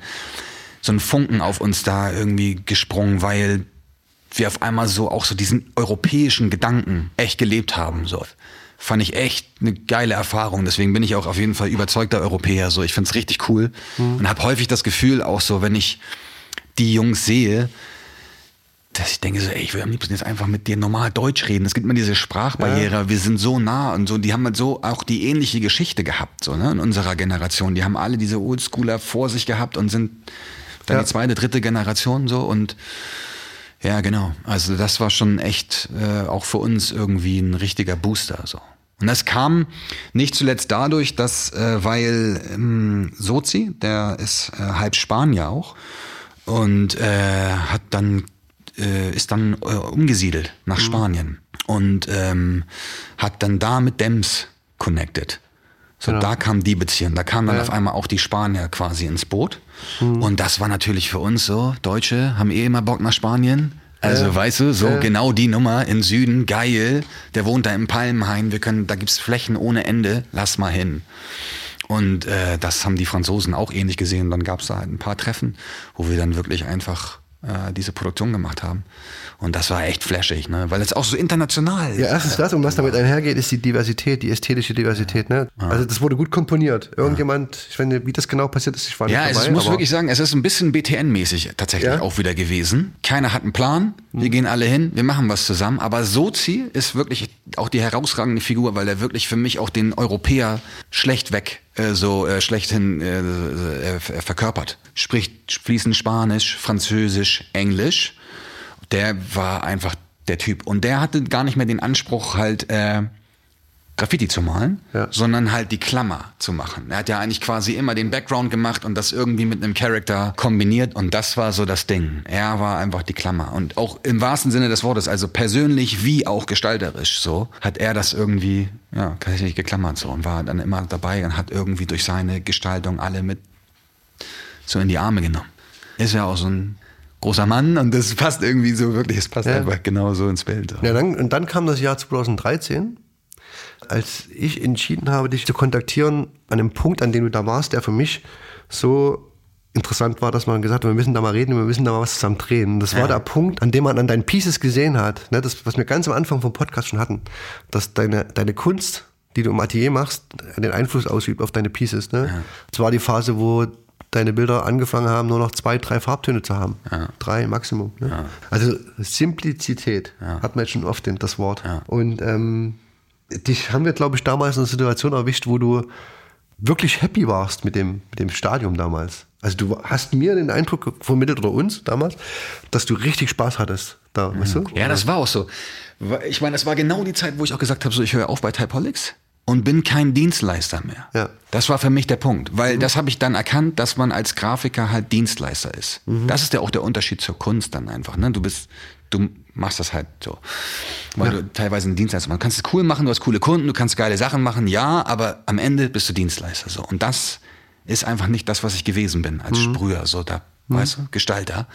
so ein Funken auf uns da irgendwie gesprungen, weil wir auf einmal so auch so diesen europäischen Gedanken echt gelebt haben. So. Fand ich echt eine geile Erfahrung. Deswegen bin ich auch auf jeden Fall überzeugter Europäer. So, ich finde es richtig cool und habe häufig das Gefühl auch so, wenn ich die Jungs sehe, dass ich denke so, ey, ich will am liebsten jetzt einfach mit dir normal Deutsch reden. Es gibt immer diese Sprachbarriere, wir sind so nah und so, die haben halt so auch die ähnliche Geschichte gehabt, so, ne, in unserer Generation. Die haben alle diese Oldschooler vor sich gehabt und sind dann Ja. die zweite, dritte Generation so und ja, genau. Also das war schon echt äh, auch für uns irgendwie ein richtiger Booster so. Und das kam nicht zuletzt dadurch, dass, äh, weil ähm, Sozi, der ist äh, halb Spanier auch und äh, hat dann äh, ist dann äh, umgesiedelt nach Spanien und ähm, hat dann da mit Dems connected. So, da kam die Beziehung. Da kamen dann auf einmal auch die Spanier quasi ins Boot. Und das war natürlich für uns so, Deutsche haben eh immer Bock nach Spanien. Also, weißt du, so genau die Nummer im Süden, geil. Der wohnt da im Palmenhain, wir können, da gibt's Flächen ohne Ende, lass mal hin. Und äh, das haben die Franzosen auch ähnlich gesehen. Dann gab's da halt ein paar Treffen, wo wir dann wirklich einfach äh, diese Produktion gemacht haben. Und das war echt flashig, ne? weil es auch so international Ja, erstens das und was damit einhergeht, ist die Diversität, die ästhetische Diversität. Ne? Also das wurde gut komponiert. Irgendjemand, ich weiß nicht, wie das genau passiert ist, ich war nicht Ja, dabei. es muss aber wirklich sagen, es ist ein bisschen BTN-mäßig tatsächlich Ja? Mhm. auch wieder gewesen. Keiner hat einen Plan, wir gehen alle hin, wir machen was zusammen. Aber Sozi ist wirklich auch die herausragende Figur, weil er wirklich für mich auch den Europäer schlechtweg äh, so äh, schlechthin äh, äh, verkörpert. Spricht fließend Spanisch, Französisch, Englisch. Der war einfach der Typ. Und der hatte gar nicht mehr den Anspruch, halt äh, Graffiti zu malen, Ja. sondern halt die Klammer zu machen. Er hat ja eigentlich quasi immer den Background gemacht und das irgendwie mit einem Charakter kombiniert und das war so das Ding. Er war einfach die Klammer und auch im wahrsten Sinne des Wortes, also persönlich wie auch gestalterisch so, hat er das irgendwie, ja, tatsächlich geklammert so und war dann immer dabei und hat irgendwie durch seine Gestaltung alle mit so in die Arme genommen. Ist ja auch so ein großer Mann und das passt irgendwie so wirklich, es passt Ja. einfach genau so ins Bild. Ja, dann, und dann kam das Jahr 2013, als ich entschieden habe, dich zu kontaktieren, an dem Punkt, an dem du da warst, der für mich so interessant war, dass man gesagt hat, wir müssen da mal reden, wir müssen da mal was zusammen drehen. Das war der Punkt, an dem man an deinen Pieces gesehen hat, ne, das, was wir ganz am Anfang vom Podcast schon hatten, dass deine, deine Kunst, die du im Atelier machst, den Einfluss ausübt auf deine Pieces. Ne? Das war die Phase, wo deine Bilder angefangen haben, nur noch zwei, drei Farbtöne zu haben. Drei Maximum. Ne? Also Simplizität hat man jetzt schon oft das Wort. Und ähm, dich haben wir, glaube ich, damals in einer Situation erwischt, wo du wirklich happy warst mit dem, mit dem Stadium damals. Also du hast mir den Eindruck vermittelt oder uns damals, dass du richtig Spaß hattest da, weißt du? Ja, das war auch so. Ich meine, das war genau die Zeit, wo ich auch gesagt habe, so ich höre auf bei Typolics und bin kein Dienstleister mehr. Ja. Das war für mich der Punkt, weil das habe ich dann erkannt, dass man als Grafiker halt Dienstleister ist. Das ist ja auch der Unterschied zur Kunst dann einfach. Ne? Du bist, du machst das halt so, weil du teilweise ein Dienstleister. Du kannst es cool machen, du hast coole Kunden, du kannst geile Sachen machen, ja, aber am Ende bist du Dienstleister so. Und das ist einfach nicht das, was ich gewesen bin als Sprüher, so da, weißt du, Gestalter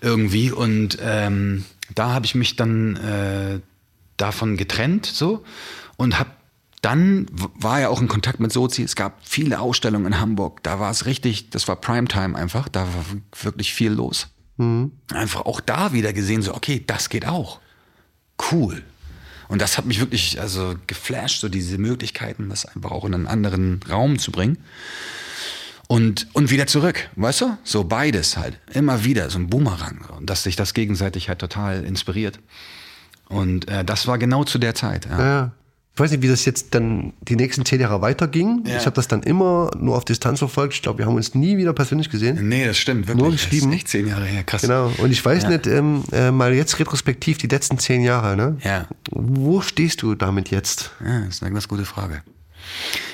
irgendwie. Und ähm, da habe ich mich dann äh, davon getrennt so und habe dann war ja auch in Kontakt mit Sozi. Es gab viele Ausstellungen in Hamburg. Da war es richtig, das war Primetime einfach. Da war wirklich viel los. Einfach auch da wieder gesehen, so, okay, das geht auch. Cool. Und das hat mich wirklich also geflasht, so diese Möglichkeiten, das einfach auch in einen anderen Raum zu bringen. Und, und wieder zurück, weißt du? So beides halt. Immer wieder, so ein Boomerang. Und dass sich das gegenseitig halt total inspiriert. Und äh, das war genau zu der Zeit. Ja. Ja. Ich weiß nicht, wie das jetzt dann die nächsten zehn Jahre weiterging. Ja. Ich habe das dann immer nur auf Distanz verfolgt. Ich glaube, wir haben uns nie wieder persönlich gesehen. Nee, das stimmt, wirklich. Nur Das geschrieben. ist echt zehn Jahre her, krass. Genau. Und ich weiß Ja. nicht, ähm, äh, mal jetzt retrospektiv die letzten zehn Jahre, ne? Ja. Wo stehst du damit jetzt? Ja, das ist eine ganz gute Frage.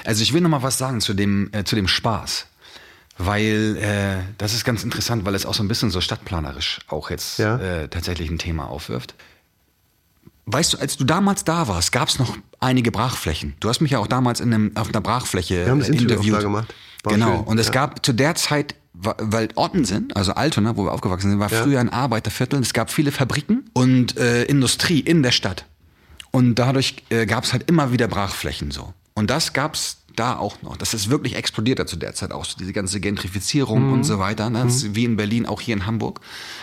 Also ich will noch mal was sagen zu dem, äh, zu dem Spaß. Weil äh, das ist ganz interessant, weil es auch so ein bisschen so stadtplanerisch auch jetzt Ja. äh, tatsächlich ein Thema aufwirft. Weißt du, als du damals da warst, gab es noch einige Brachflächen. Du hast mich ja auch damals in einem, auf einer Brachfläche Wir haben das äh, Interview interviewt. gemacht. War genau. schön, Und es ja. gab zu der Zeit, weil Ottensen, also Altona, wo wir aufgewachsen sind, war Ja. früher ein Arbeiterviertel. Es gab viele Fabriken und äh, Industrie in der Stadt. Und dadurch äh, gab es halt immer wieder Brachflächen so. Und das gab's da auch noch. Das ist wirklich explodiert da zu der Zeit auch, so diese ganze Gentrifizierung und so weiter. Ne? Das ist wie in Berlin, auch hier in Hamburg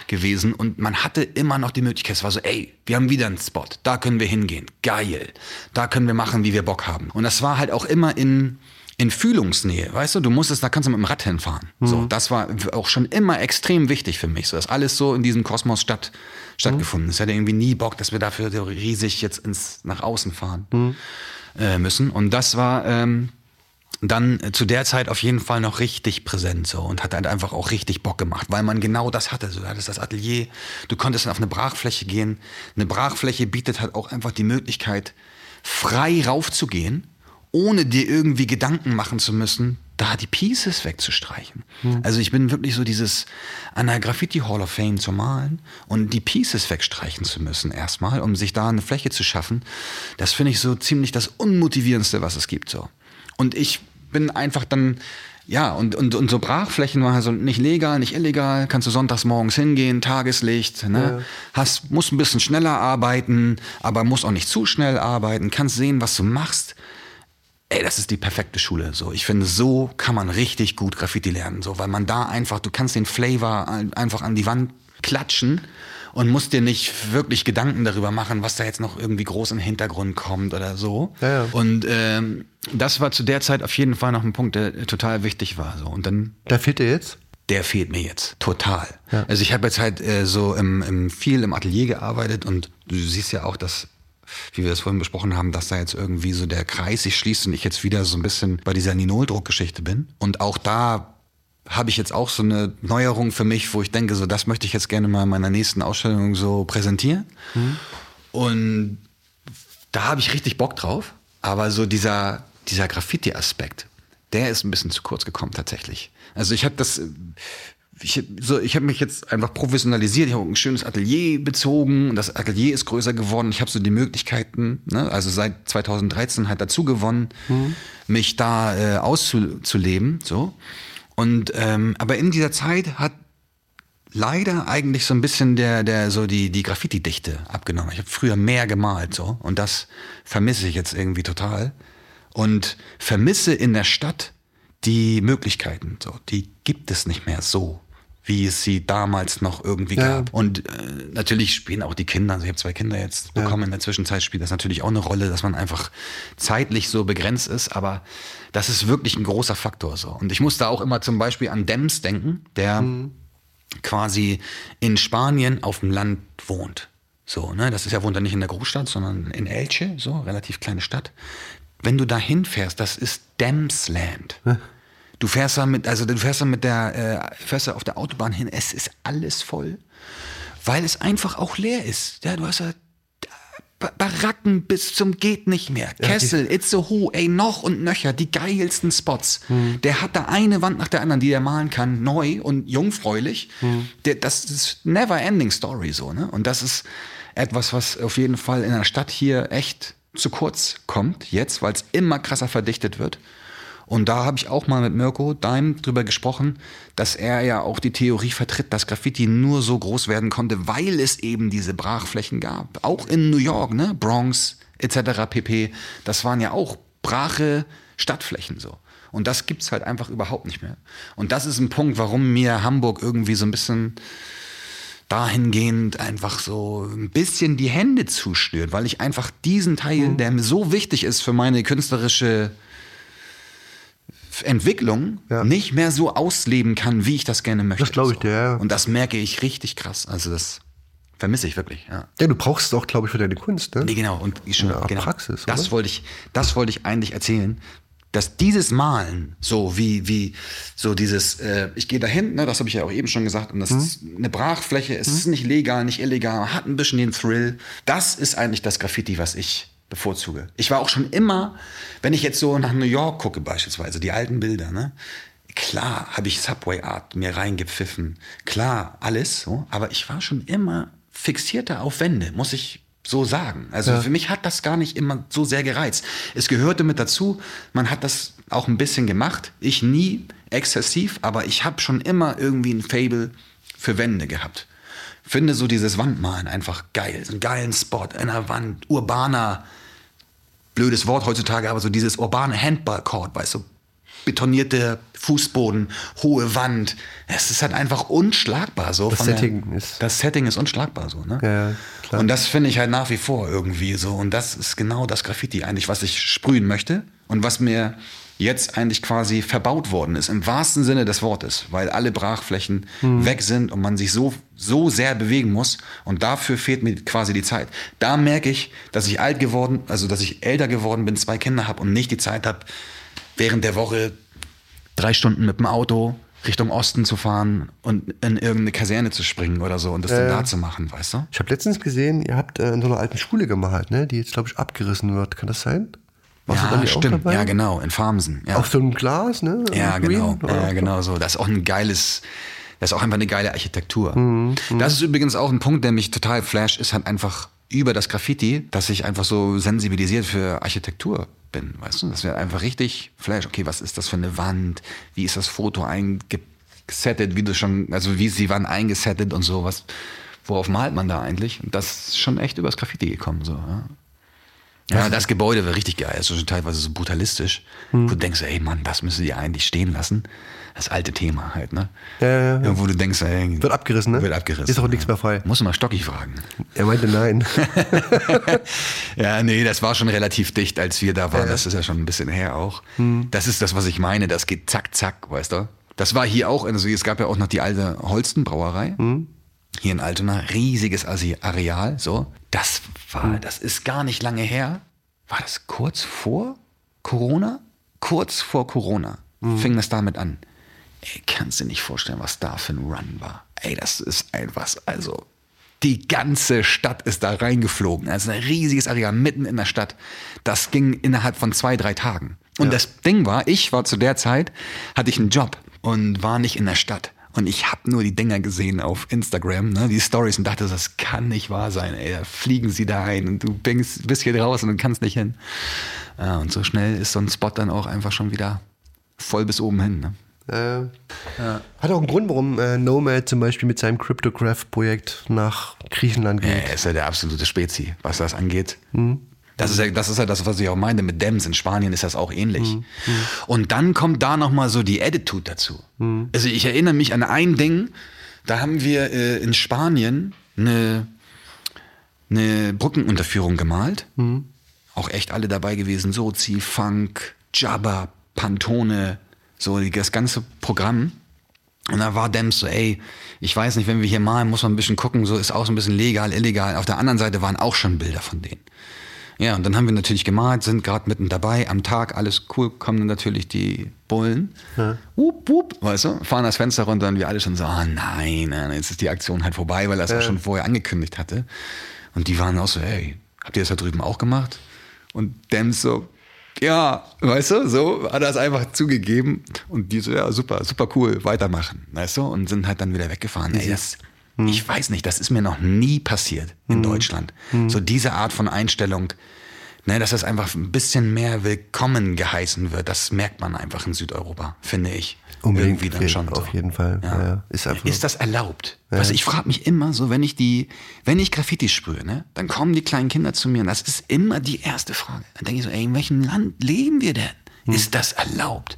gewesen. Und man hatte immer noch die Möglichkeit, es war so, ey, wir haben wieder einen Spot, da können wir hingehen. Geil. Da können wir machen, wie wir Bock haben. Und das war halt auch immer in, in Fühlungsnähe, weißt du, du musstest, da kannst du mit dem Rad hinfahren. So, das war auch schon immer extrem wichtig für mich, so dass alles so in diesem Kosmos statt, stattgefunden ist. Ich hatte irgendwie nie Bock, dass wir dafür riesig jetzt ins, nach außen fahren äh, müssen. Und das war ähm, dann äh, zu der Zeit auf jeden Fall noch richtig präsent so und hat halt einfach auch richtig Bock gemacht, weil man genau das hatte. So, du hattest das Atelier, du konntest dann auf eine Brachfläche gehen. Eine Brachfläche bietet halt auch einfach die Möglichkeit, frei raufzugehen, ohne dir irgendwie Gedanken machen zu müssen, da die Pieces wegzustreichen. Hm. Also ich bin wirklich so dieses an der Graffiti Hall of Fame zu malen und die Pieces wegstreichen zu müssen erstmal, um sich da eine Fläche zu schaffen. Das finde ich so ziemlich das unmotivierendste, was es gibt so. Und ich bin einfach dann ja, und, und, und so Brachflächen war also nicht legal, nicht illegal, kannst du sonntags morgens hingehen, Tageslicht, ne? Hast, musst ein bisschen schneller arbeiten, aber musst auch nicht zu schnell arbeiten, kannst sehen, was du machst. Ey, das ist die perfekte Schule. So, ich finde, so kann man richtig gut Graffiti lernen, so, weil man da einfach, du kannst den Flavor ein- einfach an die Wand klatschen und musst dir nicht wirklich Gedanken darüber machen, was da jetzt noch irgendwie groß im Hintergrund kommt oder so. Ja, ja. Und ähm, das war zu der Zeit auf jeden Fall noch ein Punkt, der total wichtig war. So. Und dann Da fehlt dir jetzt? der fehlt mir jetzt total. Ja. Also ich habe jetzt halt äh, so im, im, viel im Atelier gearbeitet und du siehst ja auch, dass, wie wir das vorhin besprochen haben, dass da jetzt irgendwie so der Kreis sich schließt und ich jetzt wieder so ein bisschen bei dieser Ninol-Druckgeschichte bin. Und auch da habe ich jetzt auch so eine Neuerung für mich, wo ich denke, so das möchte ich jetzt gerne mal in meiner nächsten Ausstellung so präsentieren. Und da habe ich richtig Bock drauf. Aber so dieser, dieser Graffiti-Aspekt, der ist ein bisschen zu kurz gekommen tatsächlich. Also ich habe das, äh, ich, so, ich habe mich jetzt einfach professionalisiert. Ich habe ein schönes Atelier bezogen. Das Atelier ist größer geworden. Ich habe so die Möglichkeiten, ne, also seit 2013 halt dazu gewonnen, mich da äh, auszuleben. So. Und ähm, aber in dieser Zeit hat leider eigentlich so ein bisschen der, der so die, die Graffiti-Dichte abgenommen. Ich habe früher mehr gemalt so und das vermisse ich jetzt irgendwie total. Und vermisse in der Stadt die Möglichkeiten. So, die gibt es nicht mehr so, wie es sie damals noch irgendwie Ja. gab. Und äh, natürlich spielen auch die Kinder, also ich habe zwei Kinder jetzt bekommen, in der Zwischenzeit spielt das natürlich auch eine Rolle, dass man einfach zeitlich so begrenzt ist, aber das ist wirklich ein großer Faktor so. Und ich musste auch immer zum Beispiel an Dems denken, der quasi in Spanien auf dem Land wohnt. So, ne? Das ist ja wohnt er nicht in der Großstadt, sondern in Elche, so, relativ kleine Stadt. Wenn du da hinfährst, das ist Damsland. Du fährst da mit, also du fährst da mit der, äh, fährst da auf der Autobahn hin, es ist alles voll, weil es einfach auch leer ist. Ja, du hast ja Ba- Baracken bis zum geht nicht mehr. Kessel, Itzehoe, ey, noch und nöcher, die geilsten Spots. Der hat da eine Wand nach der anderen, die er malen kann, neu und jungfräulich. Der, das ist never ending story so, ne? Und das ist etwas, was auf jeden Fall in der Stadt hier echt zu kurz kommt, jetzt, weil es immer krasser verdichtet wird. Und da habe ich auch mal mit Mirko Daim drüber gesprochen, dass er ja auch die Theorie vertritt, dass Graffiti nur so groß werden konnte, weil es eben diese Brachflächen gab. Auch in New York, ne? Bronx etc. pp. Das waren ja auch brache Stadtflächen so. Und das gibt's halt einfach überhaupt nicht mehr. Und das ist ein Punkt, warum mir Hamburg irgendwie so ein bisschen dahingehend einfach so ein bisschen die Hände zuschnürt, weil ich einfach diesen Teil, der mir so wichtig ist für meine künstlerische Entwicklung, Ja. nicht mehr so ausleben kann, wie ich das gerne möchte. Das glaub ich dir, ja. Und das merke ich richtig krass. Also das vermisse ich wirklich, ja. Ja, du brauchst es auch, glaube ich, für deine Kunst, ne? Nee, genau. Und schon, Art genau. Praxis, Das oder? wollte ich, das wollte ich eigentlich erzählen, dass dieses Malen, so wie, wie, so dieses, äh, ich gehe dahin, ne, das habe ich ja auch eben schon gesagt, und das Mhm. ist eine Brachfläche, es ist nicht legal, nicht illegal, hat ein bisschen den Thrill. Das ist eigentlich das Graffiti, was ich bevorzuge. Ich war auch schon immer, wenn ich jetzt so nach New York gucke beispielsweise, die alten Bilder, ne, klar habe ich Subway Art mir reingepfiffen, klar, alles so, aber ich war schon immer fixierter auf Wände, muss ich so sagen. Also für mich hat das gar nicht immer so sehr gereizt. Es gehörte mit dazu, man hat das auch ein bisschen gemacht, ich nie exzessiv, aber ich habe schon immer irgendwie ein Fable für Wände gehabt. Finde so dieses Wandmalen einfach geil, so einen geilen Spot in der Wand, urbaner, blödes Wort heutzutage, aber so dieses urbane Handball-Court, weißt du, betonierte Fußboden, hohe Wand. Es ist halt einfach unschlagbar so. Das von der- Setting ist- Das Setting ist unschlagbar so, ne? Ja, klar. Und das finde ich halt nach wie vor irgendwie so. Und das ist genau das Graffiti eigentlich, was ich sprühen möchte und was mir jetzt eigentlich quasi verbaut worden ist, im wahrsten Sinne des Wortes, weil alle Brachflächen Hm. weg sind und man sich so, so sehr bewegen muss und dafür fehlt mir quasi die Zeit. Da merke ich, dass ich alt geworden, also dass ich älter geworden bin, zwei Kinder habe und nicht die Zeit habe, während der Woche drei Stunden mit dem Auto Richtung Osten zu fahren und in irgendeine Kaserne zu springen oder so und das dann da zu machen, weißt du? Ich habe letztens gesehen, ihr habt äh, in so einer alten Schule gemalt, ne? die jetzt, glaube ich, abgerissen wird. Kann das sein? Warst du ja, stimmt. dabei? Ja, genau, in Farmsen. Ja, Auf so einem Glas, ne? ja Green? genau. Oder? Ja, genau so. Das ist auch ein geiles, das ist auch einfach eine geile Architektur. Mhm, Das ist übrigens auch ein Punkt, der mich total flasht, ist halt einfach über das Graffiti, dass ich einfach so sensibilisiert für Architektur bin, weißt du? Das wäre einfach richtig flash. Okay, was ist das für eine Wand? Wie ist das Foto eingesettet? Wie du schon, also wie ist die Wand eingesettet und so was? Worauf malt man da eigentlich? Und das ist schon echt übers Graffiti gekommen, so. Ja. Ja, das Gebäude war richtig geil. Es ist schon teilweise so brutalistisch. Wo du denkst, ey Mann, das müsste die eigentlich stehen lassen. Das alte Thema halt, ne? Ja, ja, ja. Wo du denkst, ey, Wird abgerissen, ne? Wird abgerissen. Ist auch nichts mehr frei. Muss mal Stocki fragen. Er meinte nein. Ja, nee, das war schon relativ dicht, als wir da waren. Das ist ja schon ein bisschen her auch. Das ist das, was ich meine. Das geht zack, zack, weißt du? Das war hier auch, also es gab ja auch noch die alte Holstenbrauerei. Hier in Altona. Riesiges Areal, so. Das war, das ist gar nicht lange her. War das kurz vor Corona? Kurz vor Corona fing das damit an. Ey, kannst du nicht vorstellen, was da für ein Run war. Ey, das ist einfach, also die ganze Stadt ist da reingeflogen. Also ein riesiges Areal mitten in der Stadt. Das ging innerhalb von zwei, drei Tagen. Und das Ding war, ich war zu der Zeit, hatte ich einen Job und war nicht in der Stadt. Und ich habe nur die Dinger gesehen auf Instagram, ne, die Stories und dachte, das kann nicht wahr sein. Ey, da fliegen sie da ein und du bist, bist hier draußen und kannst nicht hin. Ja, und so schnell ist so ein Spot dann auch einfach schon wieder voll bis oben hin. Ne? Äh, Hat auch einen Grund, warum äh, Nomad zum Beispiel mit seinem Cryptograph-Projekt nach Griechenland Ja, geht. er ist ja der absolute Spezi, was das angeht. Das ist, ja, das ist ja das, was ich auch meinte mit Dems. In Spanien ist das auch ähnlich. Und dann kommt da nochmal so die Attitude dazu. Also ich erinnere mich an ein Ding, da haben wir äh, in Spanien eine, eine Brückenunterführung gemalt. Auch echt alle dabei gewesen. Sozi, Funk, Jabba, Pantone, so das ganze Programm. Und da war Dems so, ey, ich weiß nicht, wenn wir hier malen, muss man ein bisschen gucken, so ist auch so ein bisschen legal, illegal. Auf der anderen Seite waren auch schon Bilder von denen. Ja, und dann haben wir natürlich gemalt, sind gerade mitten dabei, am Tag, alles cool, kommen dann natürlich die Bullen. Wup, wup, weißt du, fahren das Fenster runter und wir alle schon so, ah nein, nein, jetzt ist die Aktion halt vorbei, weil er es auch schon vorher angekündigt hatte. Und die waren auch so, ey, habt ihr das da drüben auch gemacht? Und Dems so, ja, weißt du, so hat er es einfach zugegeben und die so, ja, super, super cool, weitermachen, weißt du, und sind halt dann wieder weggefahren. Ey, das, ich weiß nicht, das ist mir noch nie passiert in Deutschland. So diese Art von Einstellung, ne, dass das einfach ein bisschen mehr willkommen geheißen wird, das merkt man einfach in Südeuropa, finde ich. Unbedingt, Irgendwie dann schon. auf so. jeden Fall, ja, ja. Ist einfach- ist das erlaubt? Also ich frage mich immer so, wenn ich die, wenn ich Graffiti sprühe, ne, dann kommen die kleinen Kinder zu mir und das ist immer die erste Frage. Dann denke ich so, ey, in welchem Land leben wir denn? Hm. Ist das erlaubt?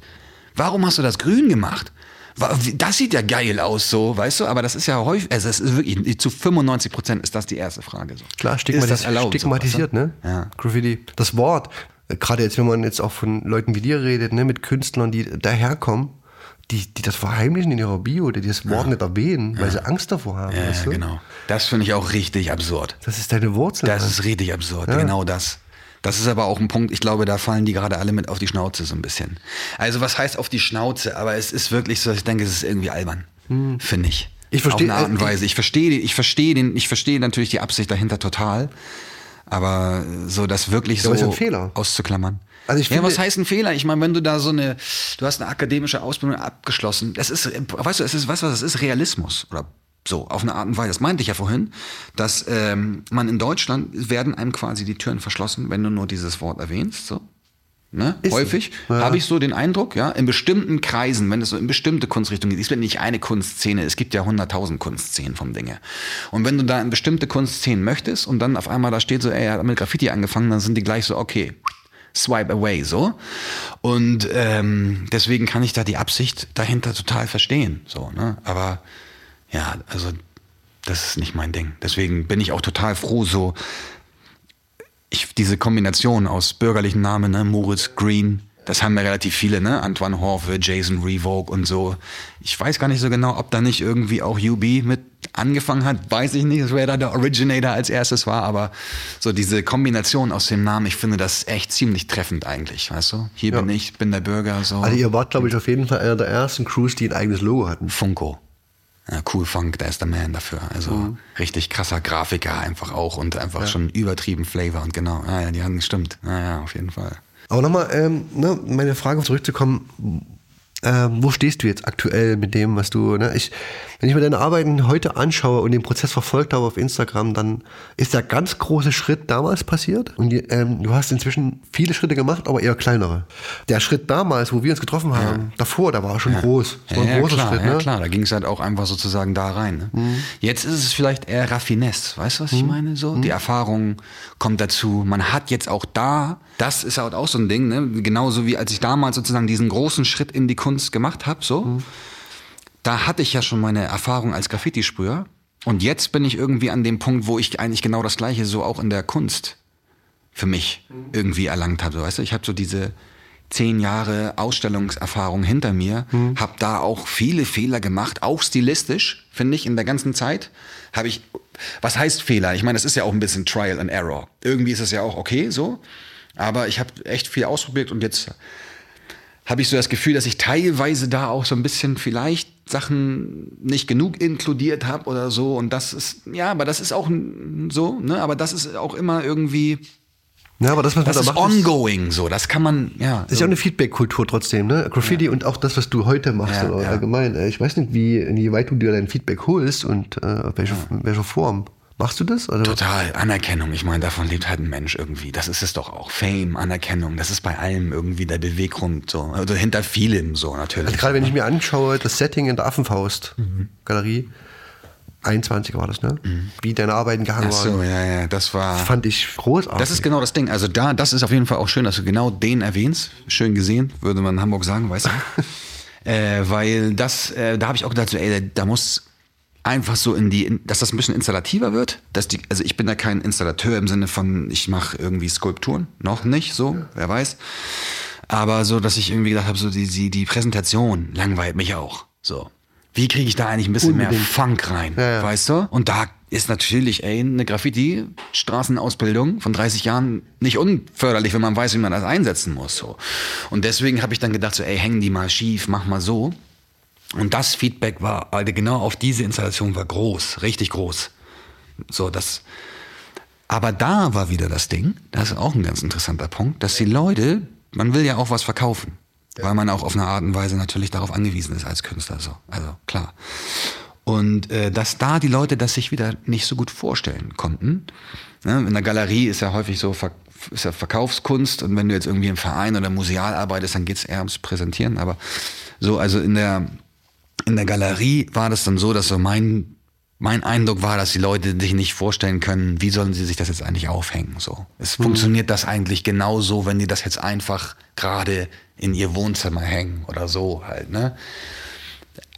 Warum hast du das grün gemacht? Das sieht ja geil aus, so, weißt du, aber das ist ja häufig, also es ist wirklich, zu 95 Prozent ist das die erste Frage. So. Klar, ist stigmatis das erlaubt? so, stigmatisiert, weißt ne? Ja. Graffiti. Das Wort, äh, gerade jetzt, wenn man jetzt auch von Leuten wie dir redet, ne, mit Künstlern, die daherkommen, die, die das verheimlichen in ihrer Bio, die das Wort nicht erwähnen, weil sie Angst davor haben. Ja, weißt ja, du? genau. Das finde ich auch richtig absurd. Das ist deine Wurzel. Das ist richtig absurd, genau das. Das ist aber auch ein Punkt, ich glaube, da fallen die gerade alle mit auf die Schnauze so ein bisschen. Also was heißt auf die Schnauze? Aber es ist wirklich so, ich denke, es ist irgendwie albern, finde ich. Hm. Ich versteh- Auf eine Art und äh, Weise. Ich verstehe, ich verstehe den, ich verstehe natürlich die Absicht dahinter total. Aber so das wirklich so auszuklammern. Also ich ja, was heißt ein Fehler? Ich meine, wenn du da so eine, du hast eine akademische Ausbildung abgeschlossen, das ist, weißt du, es ist, weißt du was, das ist Realismus oder so, auf eine Art und Weise. Das meinte ich ja vorhin, dass ähm, man in Deutschland werden einem quasi die Türen verschlossen, wenn du nur dieses Wort erwähnst, so. Ne? Ist. Häufig Ja. habe ich so den Eindruck, ja, in bestimmten Kreisen, wenn es so in bestimmte Kunstrichtungen geht, es wird nicht eine Kunstszene, es gibt ja hunderttausend Kunstszenen vom Dinge. Und wenn du da in bestimmte Kunstszenen möchtest und dann auf einmal da steht so, ey, er hat mit Graffiti angefangen, dann sind die gleich so, okay, swipe away, so. Und ähm, deswegen kann ich da die Absicht dahinter total verstehen, so, ne? Aber ja, also das ist nicht mein Ding. Deswegen bin ich auch total froh, so ich, diese Kombination aus bürgerlichen Namen, ne, Moritz Green, das haben ja relativ viele, ne? Antoine Horfe, Jason Revoke und so. Ich weiß gar nicht so genau, ob da nicht irgendwie auch UB mit angefangen hat, weiß ich nicht, wer da der Originator als erstes war, aber so diese Kombination aus dem Namen, ich finde das echt ziemlich treffend eigentlich, weißt du? Hier Ja. bin ich, bin der Bürger, so. Also ihr wart, glaube ich, auf jeden Fall einer der ersten Crews, die ein eigenes Logo hatten. Funko. Ja, cool Funk, der ist der Man dafür. Also Mhm. richtig krasser Grafiker einfach auch und einfach schon übertrieben Flavor und genau. Ja, ja, die haben stimmt. Ja, ja, auf jeden Fall. Aber nochmal, ähm, ne, meine Frage zurückzukommen, ähm, wo stehst du jetzt aktuell mit dem, was du, ne? Ich, wenn ich mir deine Arbeiten heute anschaue und den Prozess verfolgt habe auf Instagram, dann ist der ganz große Schritt damals passiert und die, ähm, du hast inzwischen viele Schritte gemacht, aber eher kleinere. Der Schritt damals, wo wir uns getroffen haben, davor, der war schon groß. Das war ein ja, großer klar, Schritt, ja, ne? klar, da ging es halt auch einfach sozusagen da rein. Ne? Mhm. Jetzt ist es vielleicht eher Raffinesse, weißt du, was ich meine? So, Mhm. die Erfahrung kommt dazu. Man hat jetzt auch da, das ist halt auch so ein Ding, ne? genauso wie als ich damals sozusagen diesen großen Schritt in die Kunst gemacht habe, so, Mhm. da hatte ich ja schon meine Erfahrung als Graffiti-Sprüher. Und jetzt bin ich irgendwie an dem Punkt, wo ich eigentlich genau das Gleiche so auch in der Kunst für mich irgendwie erlangt habe. Weißt du, ich habe so diese zehn Jahre Ausstellungserfahrung hinter mir, habe da auch viele Fehler gemacht, auch stilistisch, finde ich, in der ganzen Zeit. Habe ich, was heißt Fehler? Ich meine, das ist ja auch ein bisschen Trial and Error. Irgendwie ist es ja auch okay so, aber ich habe echt viel ausprobiert und jetzt habe ich so das Gefühl, dass ich teilweise da auch so ein bisschen vielleicht Sachen nicht genug inkludiert habe oder so. Und das ist, ja, aber das ist auch so, ne? Aber das ist auch immer irgendwie, Ja, aber das, was das man ist da macht, ist, ongoing so. Das kann man, ja. ist ja auch eine Feedback-Kultur trotzdem, ne? Graffiti und auch das, was du heute machst Ja, oder ja. allgemein. Äh, Ich weiß nicht, wie, inwieweit du dir dein Feedback holst und äh, auf welche, in welcher Form. Machst du das? Oder? Total, Anerkennung. Ich meine, davon lebt halt ein Mensch irgendwie. Das ist es doch auch. Fame, Anerkennung, das ist bei allem irgendwie der Beweggrund so. Also hinter vielem so natürlich. Also gerade wenn ich mir anschaue, das Setting in der Affenfaust Mhm. Galerie, 21 war das, ne? Wie deine Arbeiten gehangen Ach so, waren. ja, ja, das war. Fand ich großartig. Das ist genau das Ding. Also da, das ist auf jeden Fall auch schön, dass du genau den erwähnst. Schön gesehen, würde man in Hamburg sagen, weißt du? äh, weil das, äh, da habe ich auch gedacht, so, ey, da muss einfach so in die, dass das ein bisschen installativer wird. Dass die, also ich bin ja kein Installateur im Sinne von, ich mache irgendwie Skulpturen, noch nicht so, wer weiß. Aber so, dass ich irgendwie gedacht habe, so die, die, die Präsentation langweilt mich auch. So. Wie kriege ich da eigentlich ein bisschen mehr Unbedingt. Funk rein, Ja, ja. weißt du? Und da ist natürlich, ey, eine Graffiti-Straßenausbildung von 30 Jahren nicht unförderlich, wenn man weiß, wie man das einsetzen muss. So. Und deswegen habe ich dann gedacht, so, ey, hängen die mal schief, mach mal so. Und das Feedback war, Alter, genau auf diese Installation war groß, richtig groß. So, das. Aber da war wieder das Ding, das ist auch ein ganz interessanter Punkt, dass die Leute, man will ja auch was verkaufen. Weil man auch auf eine Art und Weise natürlich darauf angewiesen ist als Künstler. So. Also klar. Und äh, dass da die Leute das sich wieder nicht so gut vorstellen konnten. Ne? In der Galerie ist ja häufig so Ver ist ja Verkaufskunst und wenn du jetzt irgendwie im Verein oder museal arbeitest, dann geht's eher ums Präsentieren. Aber so, also in der, in der Galerie war das dann so, dass so mein, mein Eindruck war, dass die Leute sich nicht vorstellen können, wie sollen sie sich das jetzt eigentlich aufhängen. So. Es funktioniert das eigentlich genauso, wenn die das jetzt einfach gerade in ihr Wohnzimmer hängen oder so halt, ne?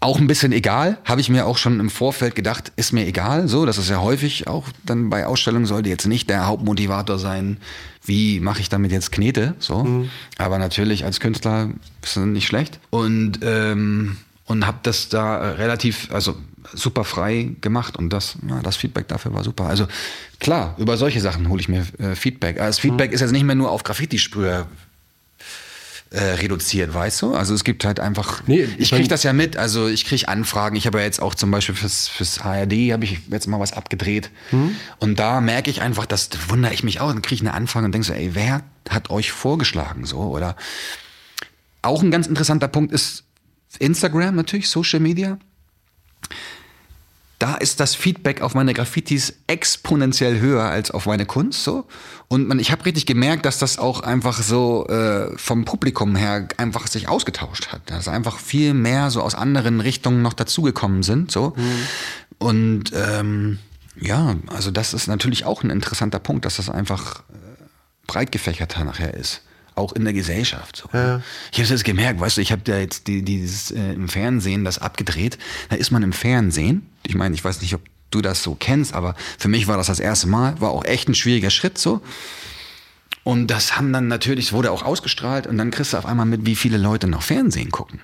auch ein bisschen egal, habe ich mir auch schon im Vorfeld gedacht, ist mir egal, so, das ist ja häufig auch dann bei Ausstellungen sollte jetzt nicht der Hauptmotivator sein, wie mache ich damit jetzt Knete, so, aber natürlich als Künstler ist das nicht schlecht und ähm, und habe das da relativ, also super frei gemacht und das, ja, das Feedback dafür war super. Also klar, über solche Sachen hole ich mir äh, Feedback. Aber das Feedback ist jetzt nicht mehr nur auf Graffiti-Sprüher äh, reduziert, weißt du? Also es gibt halt einfach. Nee, ich kriege das ja mit. Also ich kriege Anfragen. Ich habe ja jetzt auch zum Beispiel fürs, fürs HRD habe ich jetzt mal was abgedreht. Hm? Und da merke ich einfach, das wundere ich mich auch. Dann kriege ich eine Anfrage und denke so, ey, wer hat euch vorgeschlagen so? Oder auch ein ganz interessanter Punkt ist Instagram natürlich, Social Media. Da ist das Feedback auf meine Graffitis exponentiell höher als auf meine Kunst so und man, ich habe richtig gemerkt, dass das auch einfach so äh, vom Publikum her einfach sich ausgetauscht hat, dass einfach viel mehr so aus anderen Richtungen noch dazugekommen sind so und ähm, ja, also das ist natürlich auch ein interessanter Punkt, dass das einfach äh, breit gefächerter nachher ist. Auch in der Gesellschaft. So. Ich habe jetzt gemerkt, weißt du, ich habe da jetzt die, dieses äh, im Fernsehen das abgedreht. Da ist man im Fernsehen. Ich meine, ich weiß nicht, ob du das so kennst, aber für mich war das das erste Mal. War auch echt ein schwieriger Schritt so. Und das haben dann natürlich, es wurde auch ausgestrahlt und dann kriegst du auf einmal mit, wie viele Leute noch Fernsehen gucken.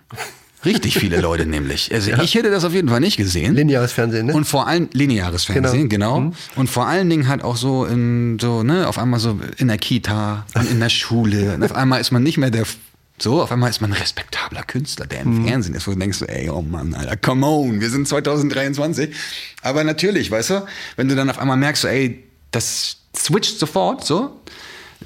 Richtig viele Leute nämlich. Also ich hätte das auf jeden Fall nicht gesehen. Lineares Fernsehen, ne? Und vor allem lineares Fernsehen, genau. Und vor allen Dingen halt auch so in so, ne, auf einmal so in der Kita und in der Schule. Und auf einmal ist man nicht mehr der so, auf einmal ist man ein respektabler Künstler, der im Fernsehen ist, wo du denkst, ey, oh Mann, Alter, come on, wir sind 2023. Aber natürlich, weißt du, wenn du dann auf einmal merkst, so, ey, das switcht sofort, so,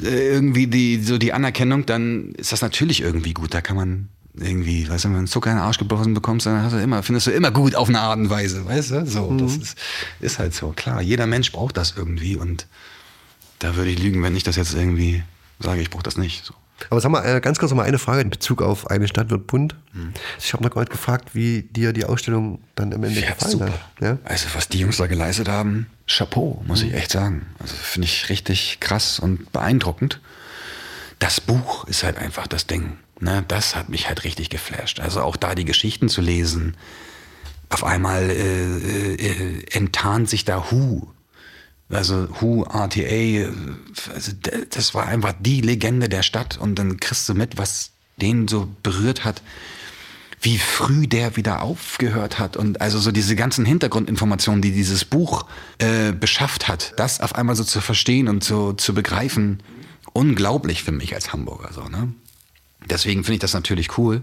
äh, irgendwie die, so die Anerkennung, dann ist das natürlich irgendwie gut. Da kann man irgendwie, weißt du, wenn du einen Zucker in den Arsch gebrochen bekommst, dann hast du immer, findest du immer gut auf eine Art und Weise, weißt du? So, das ist, ist halt so. Klar, jeder Mensch braucht das irgendwie und da würde ich lügen, wenn ich das jetzt irgendwie sage, ich brauche das nicht. So. Aber sag mal, äh, ganz kurz noch mal eine Frage in Bezug auf eine Stadt wird bunt. Ich habe noch gar nicht gefragt, wie dir die Ausstellung dann am Ende Ja, gefallen super. hat. Ja? Also was die Jungs da geleistet haben, Chapeau, muss ich echt sagen. Also finde ich richtig krass und beeindruckend. Das Buch ist halt einfach das Ding. Ne? Das hat mich halt richtig geflasht. Also auch da die Geschichten zu lesen. Auf einmal äh, äh, enttarnt sich da Who. Also Who, RTA, äh, also das war einfach die Legende der Stadt. Und dann kriegst du mit, was den so berührt hat wie früh der wieder aufgehört hat und also so diese ganzen Hintergrundinformationen, die dieses Buch äh, beschafft hat, das auf einmal so zu verstehen und so zu begreifen, unglaublich für mich als Hamburger so, ne? Deswegen finde ich das natürlich cool,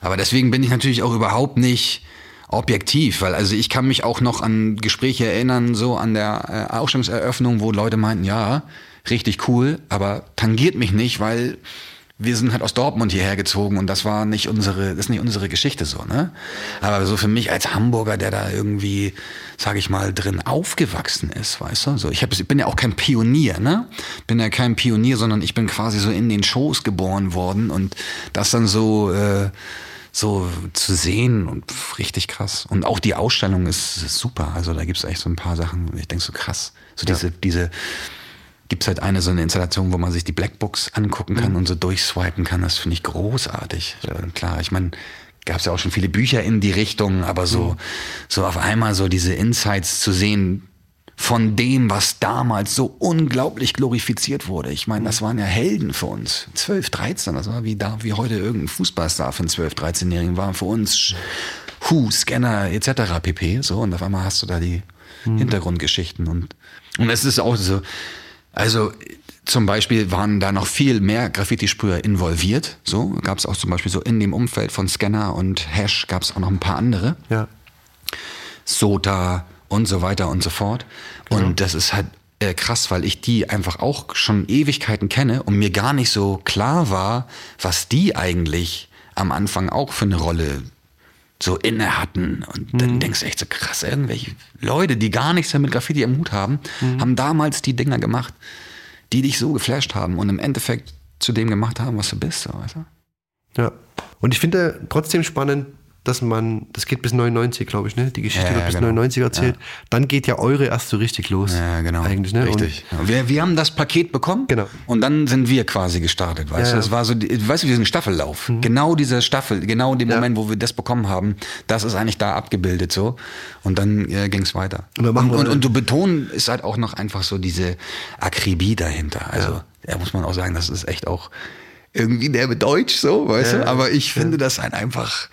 aber deswegen bin ich natürlich auch überhaupt nicht objektiv, weil also ich kann mich auch noch an Gespräche erinnern, so an der äh, Ausstellungseröffnung, wo Leute meinten, ja, richtig cool, aber tangiert mich nicht, weil wir sind halt aus Dortmund hierher gezogen und das war nicht unsere, das ist nicht unsere Geschichte so, ne? Aber so für mich als Hamburger, der da irgendwie, sag ich mal, drin aufgewachsen ist, weißt du? So, ich, hab, ich bin ja auch kein Pionier, ne? Bin ja kein Pionier, sondern ich bin quasi so in den Shows geboren worden und das dann so, äh, so zu sehen und pff, richtig krass. Und auch die Ausstellung ist, ist super. Also da gibt's echt so ein paar Sachen, ich denke so krass. So diese, diese, gibt's halt eine so eine Installation, wo man sich die Blackbooks angucken kann und so durchswipen kann. Das finde ich großartig. Ja. Klar, ich meine, gab's ja auch schon viele Bücher in die Richtung, aber so, so auf einmal so diese Insights zu sehen von dem, was damals so unglaublich glorifiziert wurde. Ich meine, das waren ja Helden für uns. 12, 13, das war wie da, wie heute irgendein Fußballstar für einen 12, 13-Jährigen war für uns Hu, Scanner etc. pp. So, und auf einmal hast du da die Hintergrundgeschichten und, und es ist auch so, also zum Beispiel waren da noch viel mehr Graffiti-Sprüher involviert. So gab es auch zum Beispiel so in dem Umfeld von Scanner und Hash gab es auch noch ein paar andere. Ja. Sota und so weiter und so fort. Und das ist halt äh, krass, weil ich die einfach auch schon Ewigkeiten kenne und mir gar nicht so klar war, was die eigentlich am Anfang auch für eine Rolle so inne hatten. Und dann denkst du echt so krass, irgendwelche Leute, die gar nichts mehr mit Graffiti am Hut haben, haben damals die Dinger gemacht, die dich so geflasht haben und im Endeffekt zu dem gemacht haben, was du bist. So, weißt du? Ja. Und ich finde trotzdem spannend, dass man, das geht bis 99, glaube ich, ne? Die Geschichte Ja, wird bis genau. 99 erzählt. Dann geht ja eure erst so richtig los. Ja, genau. Eigentlich, ne? Richtig. Ja, wir, wir haben das Paket bekommen. Genau. Und dann sind wir quasi gestartet, weißt Ja, Mhm. du? ja. Das war so, weißt du, ein Staffellauf. Genau diese Staffel, genau in dem Ja. Moment, wo wir das bekommen haben, das ist eigentlich da abgebildet so. Und dann äh, ging es weiter. Und und, und, und du betonen ist halt auch noch einfach so diese Akribie dahinter. Also, da muss man auch sagen, das ist echt auch irgendwie der mit Deutsch so, weißt Ja, du? Aber ich finde das halt einfach.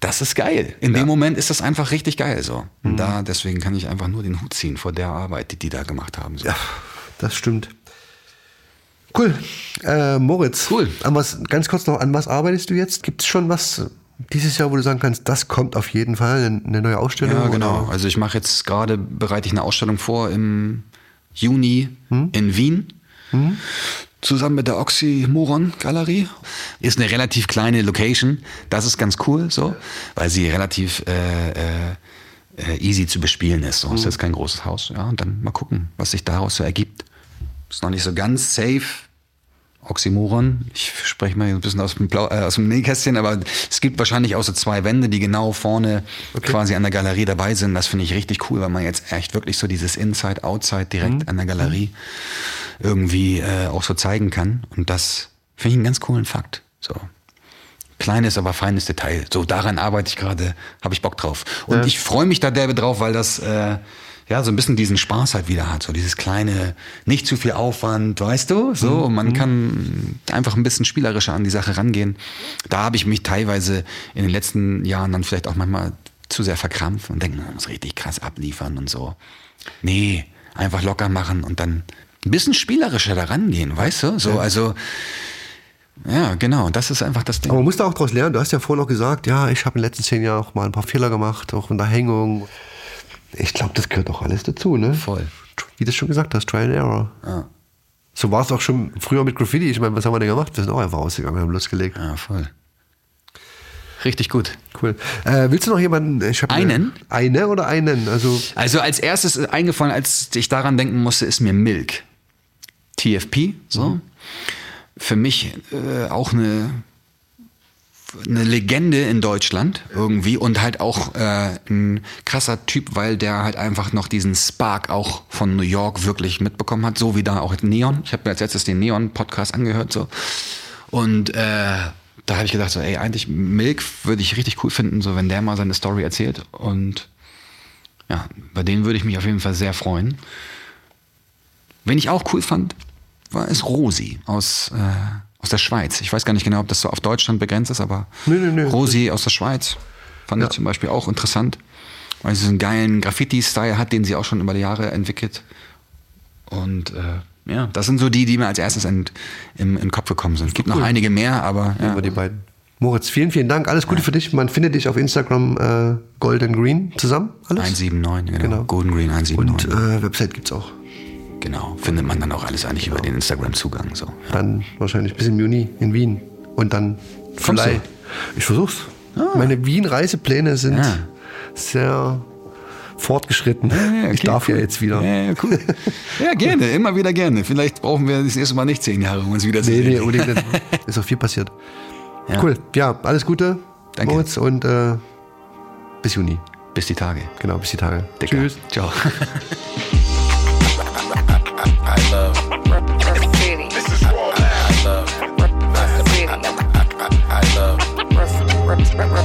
Das ist geil. In dem Moment ist das einfach richtig geil so. Mhm. Da, deswegen kann ich einfach nur den Hut ziehen vor der Arbeit, die die da gemacht haben. So. Ja, das stimmt. Cool. Äh, Moritz. Cool. An was, ganz kurz noch, an was arbeitest du jetzt? Gibt es schon was dieses Jahr, wo du sagen kannst, das kommt auf jeden Fall, eine, neue Ausstellung? Ja, genau. Oder? Also ich mache jetzt gerade, bereite ich eine Ausstellung vor im Juni in Wien. Zusammen mit der Oxymoron Galerie. Ist eine relativ kleine Location. Das ist ganz cool, so, weil sie relativ äh, äh, easy zu bespielen ist. So. Ist jetzt kein großes Haus. Ja, und dann mal gucken, was sich daraus so ergibt. Ist noch nicht so ganz safe. Oxymoron. Ich spreche mal ein bisschen aus dem, Blau, äh, aus dem Nähkästchen, aber es gibt wahrscheinlich auch so zwei Wände, die genau vorne quasi an der Galerie dabei sind. Das finde ich richtig cool, weil man jetzt echt wirklich so dieses Inside, Outside direkt an der Galerie irgendwie äh, auch so zeigen kann. Und das finde ich einen ganz coolen Fakt. So. Kleines, aber feines Detail. So, daran arbeite ich gerade, habe ich Bock drauf. Und ich freue mich da derbe drauf, weil das äh, ja so ein bisschen diesen Spaß halt wieder hat. So dieses kleine, nicht zu viel Aufwand, weißt du? So, und man kann einfach ein bisschen spielerischer an die Sache rangehen. Da habe ich mich teilweise in den letzten Jahren dann vielleicht auch manchmal zu sehr verkrampft und denke, man muss richtig krass abliefern und so. Nee, einfach locker machen und dann ein bisschen spielerischer da rangehen, weißt du? So, also ja, genau, das ist einfach das Ding. Aber man muss da auch daraus lernen. Du hast ja vorhin noch gesagt, ja, ich habe in den letzten zehn Jahren auch mal ein paar Fehler gemacht, auch in der Hängung. Ich glaube, das gehört auch alles dazu, ne? Voll. Wie du schon gesagt hast, Try and Error. Ja. So war es auch schon früher mit Graffiti. Ich meine, was haben wir denn gemacht? Wir sind auch einfach rausgegangen, haben losgelegt. Ja, voll. Richtig gut. Cool. Äh, willst du noch jemanden? Hab Einen? Eine, eine oder einen? Also, Also als erstes eingefallen, als ich daran denken musste, ist mir Milk. TFP, so. Für mich äh, auch eine, eine Legende in Deutschland irgendwie und halt auch äh, ein krasser Typ, weil der halt einfach noch diesen Spark auch von New York wirklich mitbekommen hat, so wie da auch Neon. Ich habe mir als letztes den Neon-Podcast angehört, so. Und äh, da habe ich gedacht, so, ey, eigentlich Milk würde ich richtig cool finden, so wenn der mal seine Story erzählt. Und ja, bei denen würde ich mich auf jeden Fall sehr freuen. Wen ich auch cool fand, war es Rosi aus, äh, aus der Schweiz. Ich weiß gar nicht genau, ob das so auf Deutschland begrenzt ist, aber Nee, nee, nee. Rosi aus der Schweiz fand Ja. ich zum Beispiel auch interessant, weil sie so einen geilen Graffiti-Style hat, den sie auch schon über die Jahre entwickelt. Und äh, ja, das sind so die, die mir als erstes in, im, in den Kopf gekommen sind. Es gibt noch cool. einige mehr, aber ja. über die beiden. Moritz, vielen, vielen Dank. Alles Gute für dich. Man findet dich auf Instagram äh, Golden Green zusammen. Alles? 179, genau. Genau. Golden Green 179. Und äh, Website gibt's auch. Genau, findet man dann auch alles eigentlich über den Instagram-Zugang. So. Dann wahrscheinlich bis im Juni in Wien. Und dann Kommst vielleicht. Ich versuch's. Meine Wien-Reisepläne sind Ja. sehr fortgeschritten. Ja, ich okay, darf cool. ja jetzt wieder. Ja, ja, cool. ja, gerne, immer wieder gerne. Vielleicht brauchen wir das nächste Mal nicht zehn Jahre, um uns wieder zu Nee, sehen. nee, unbedingt. Ist auch viel passiert. Ja. Cool. Ja, alles Gute, Danke. Moritz. Und äh, bis Juni. Bis die Tage. Genau, bis die Tage. Dicker. Tschüss. Ciao. love, Graffiti. I love. Graffiti.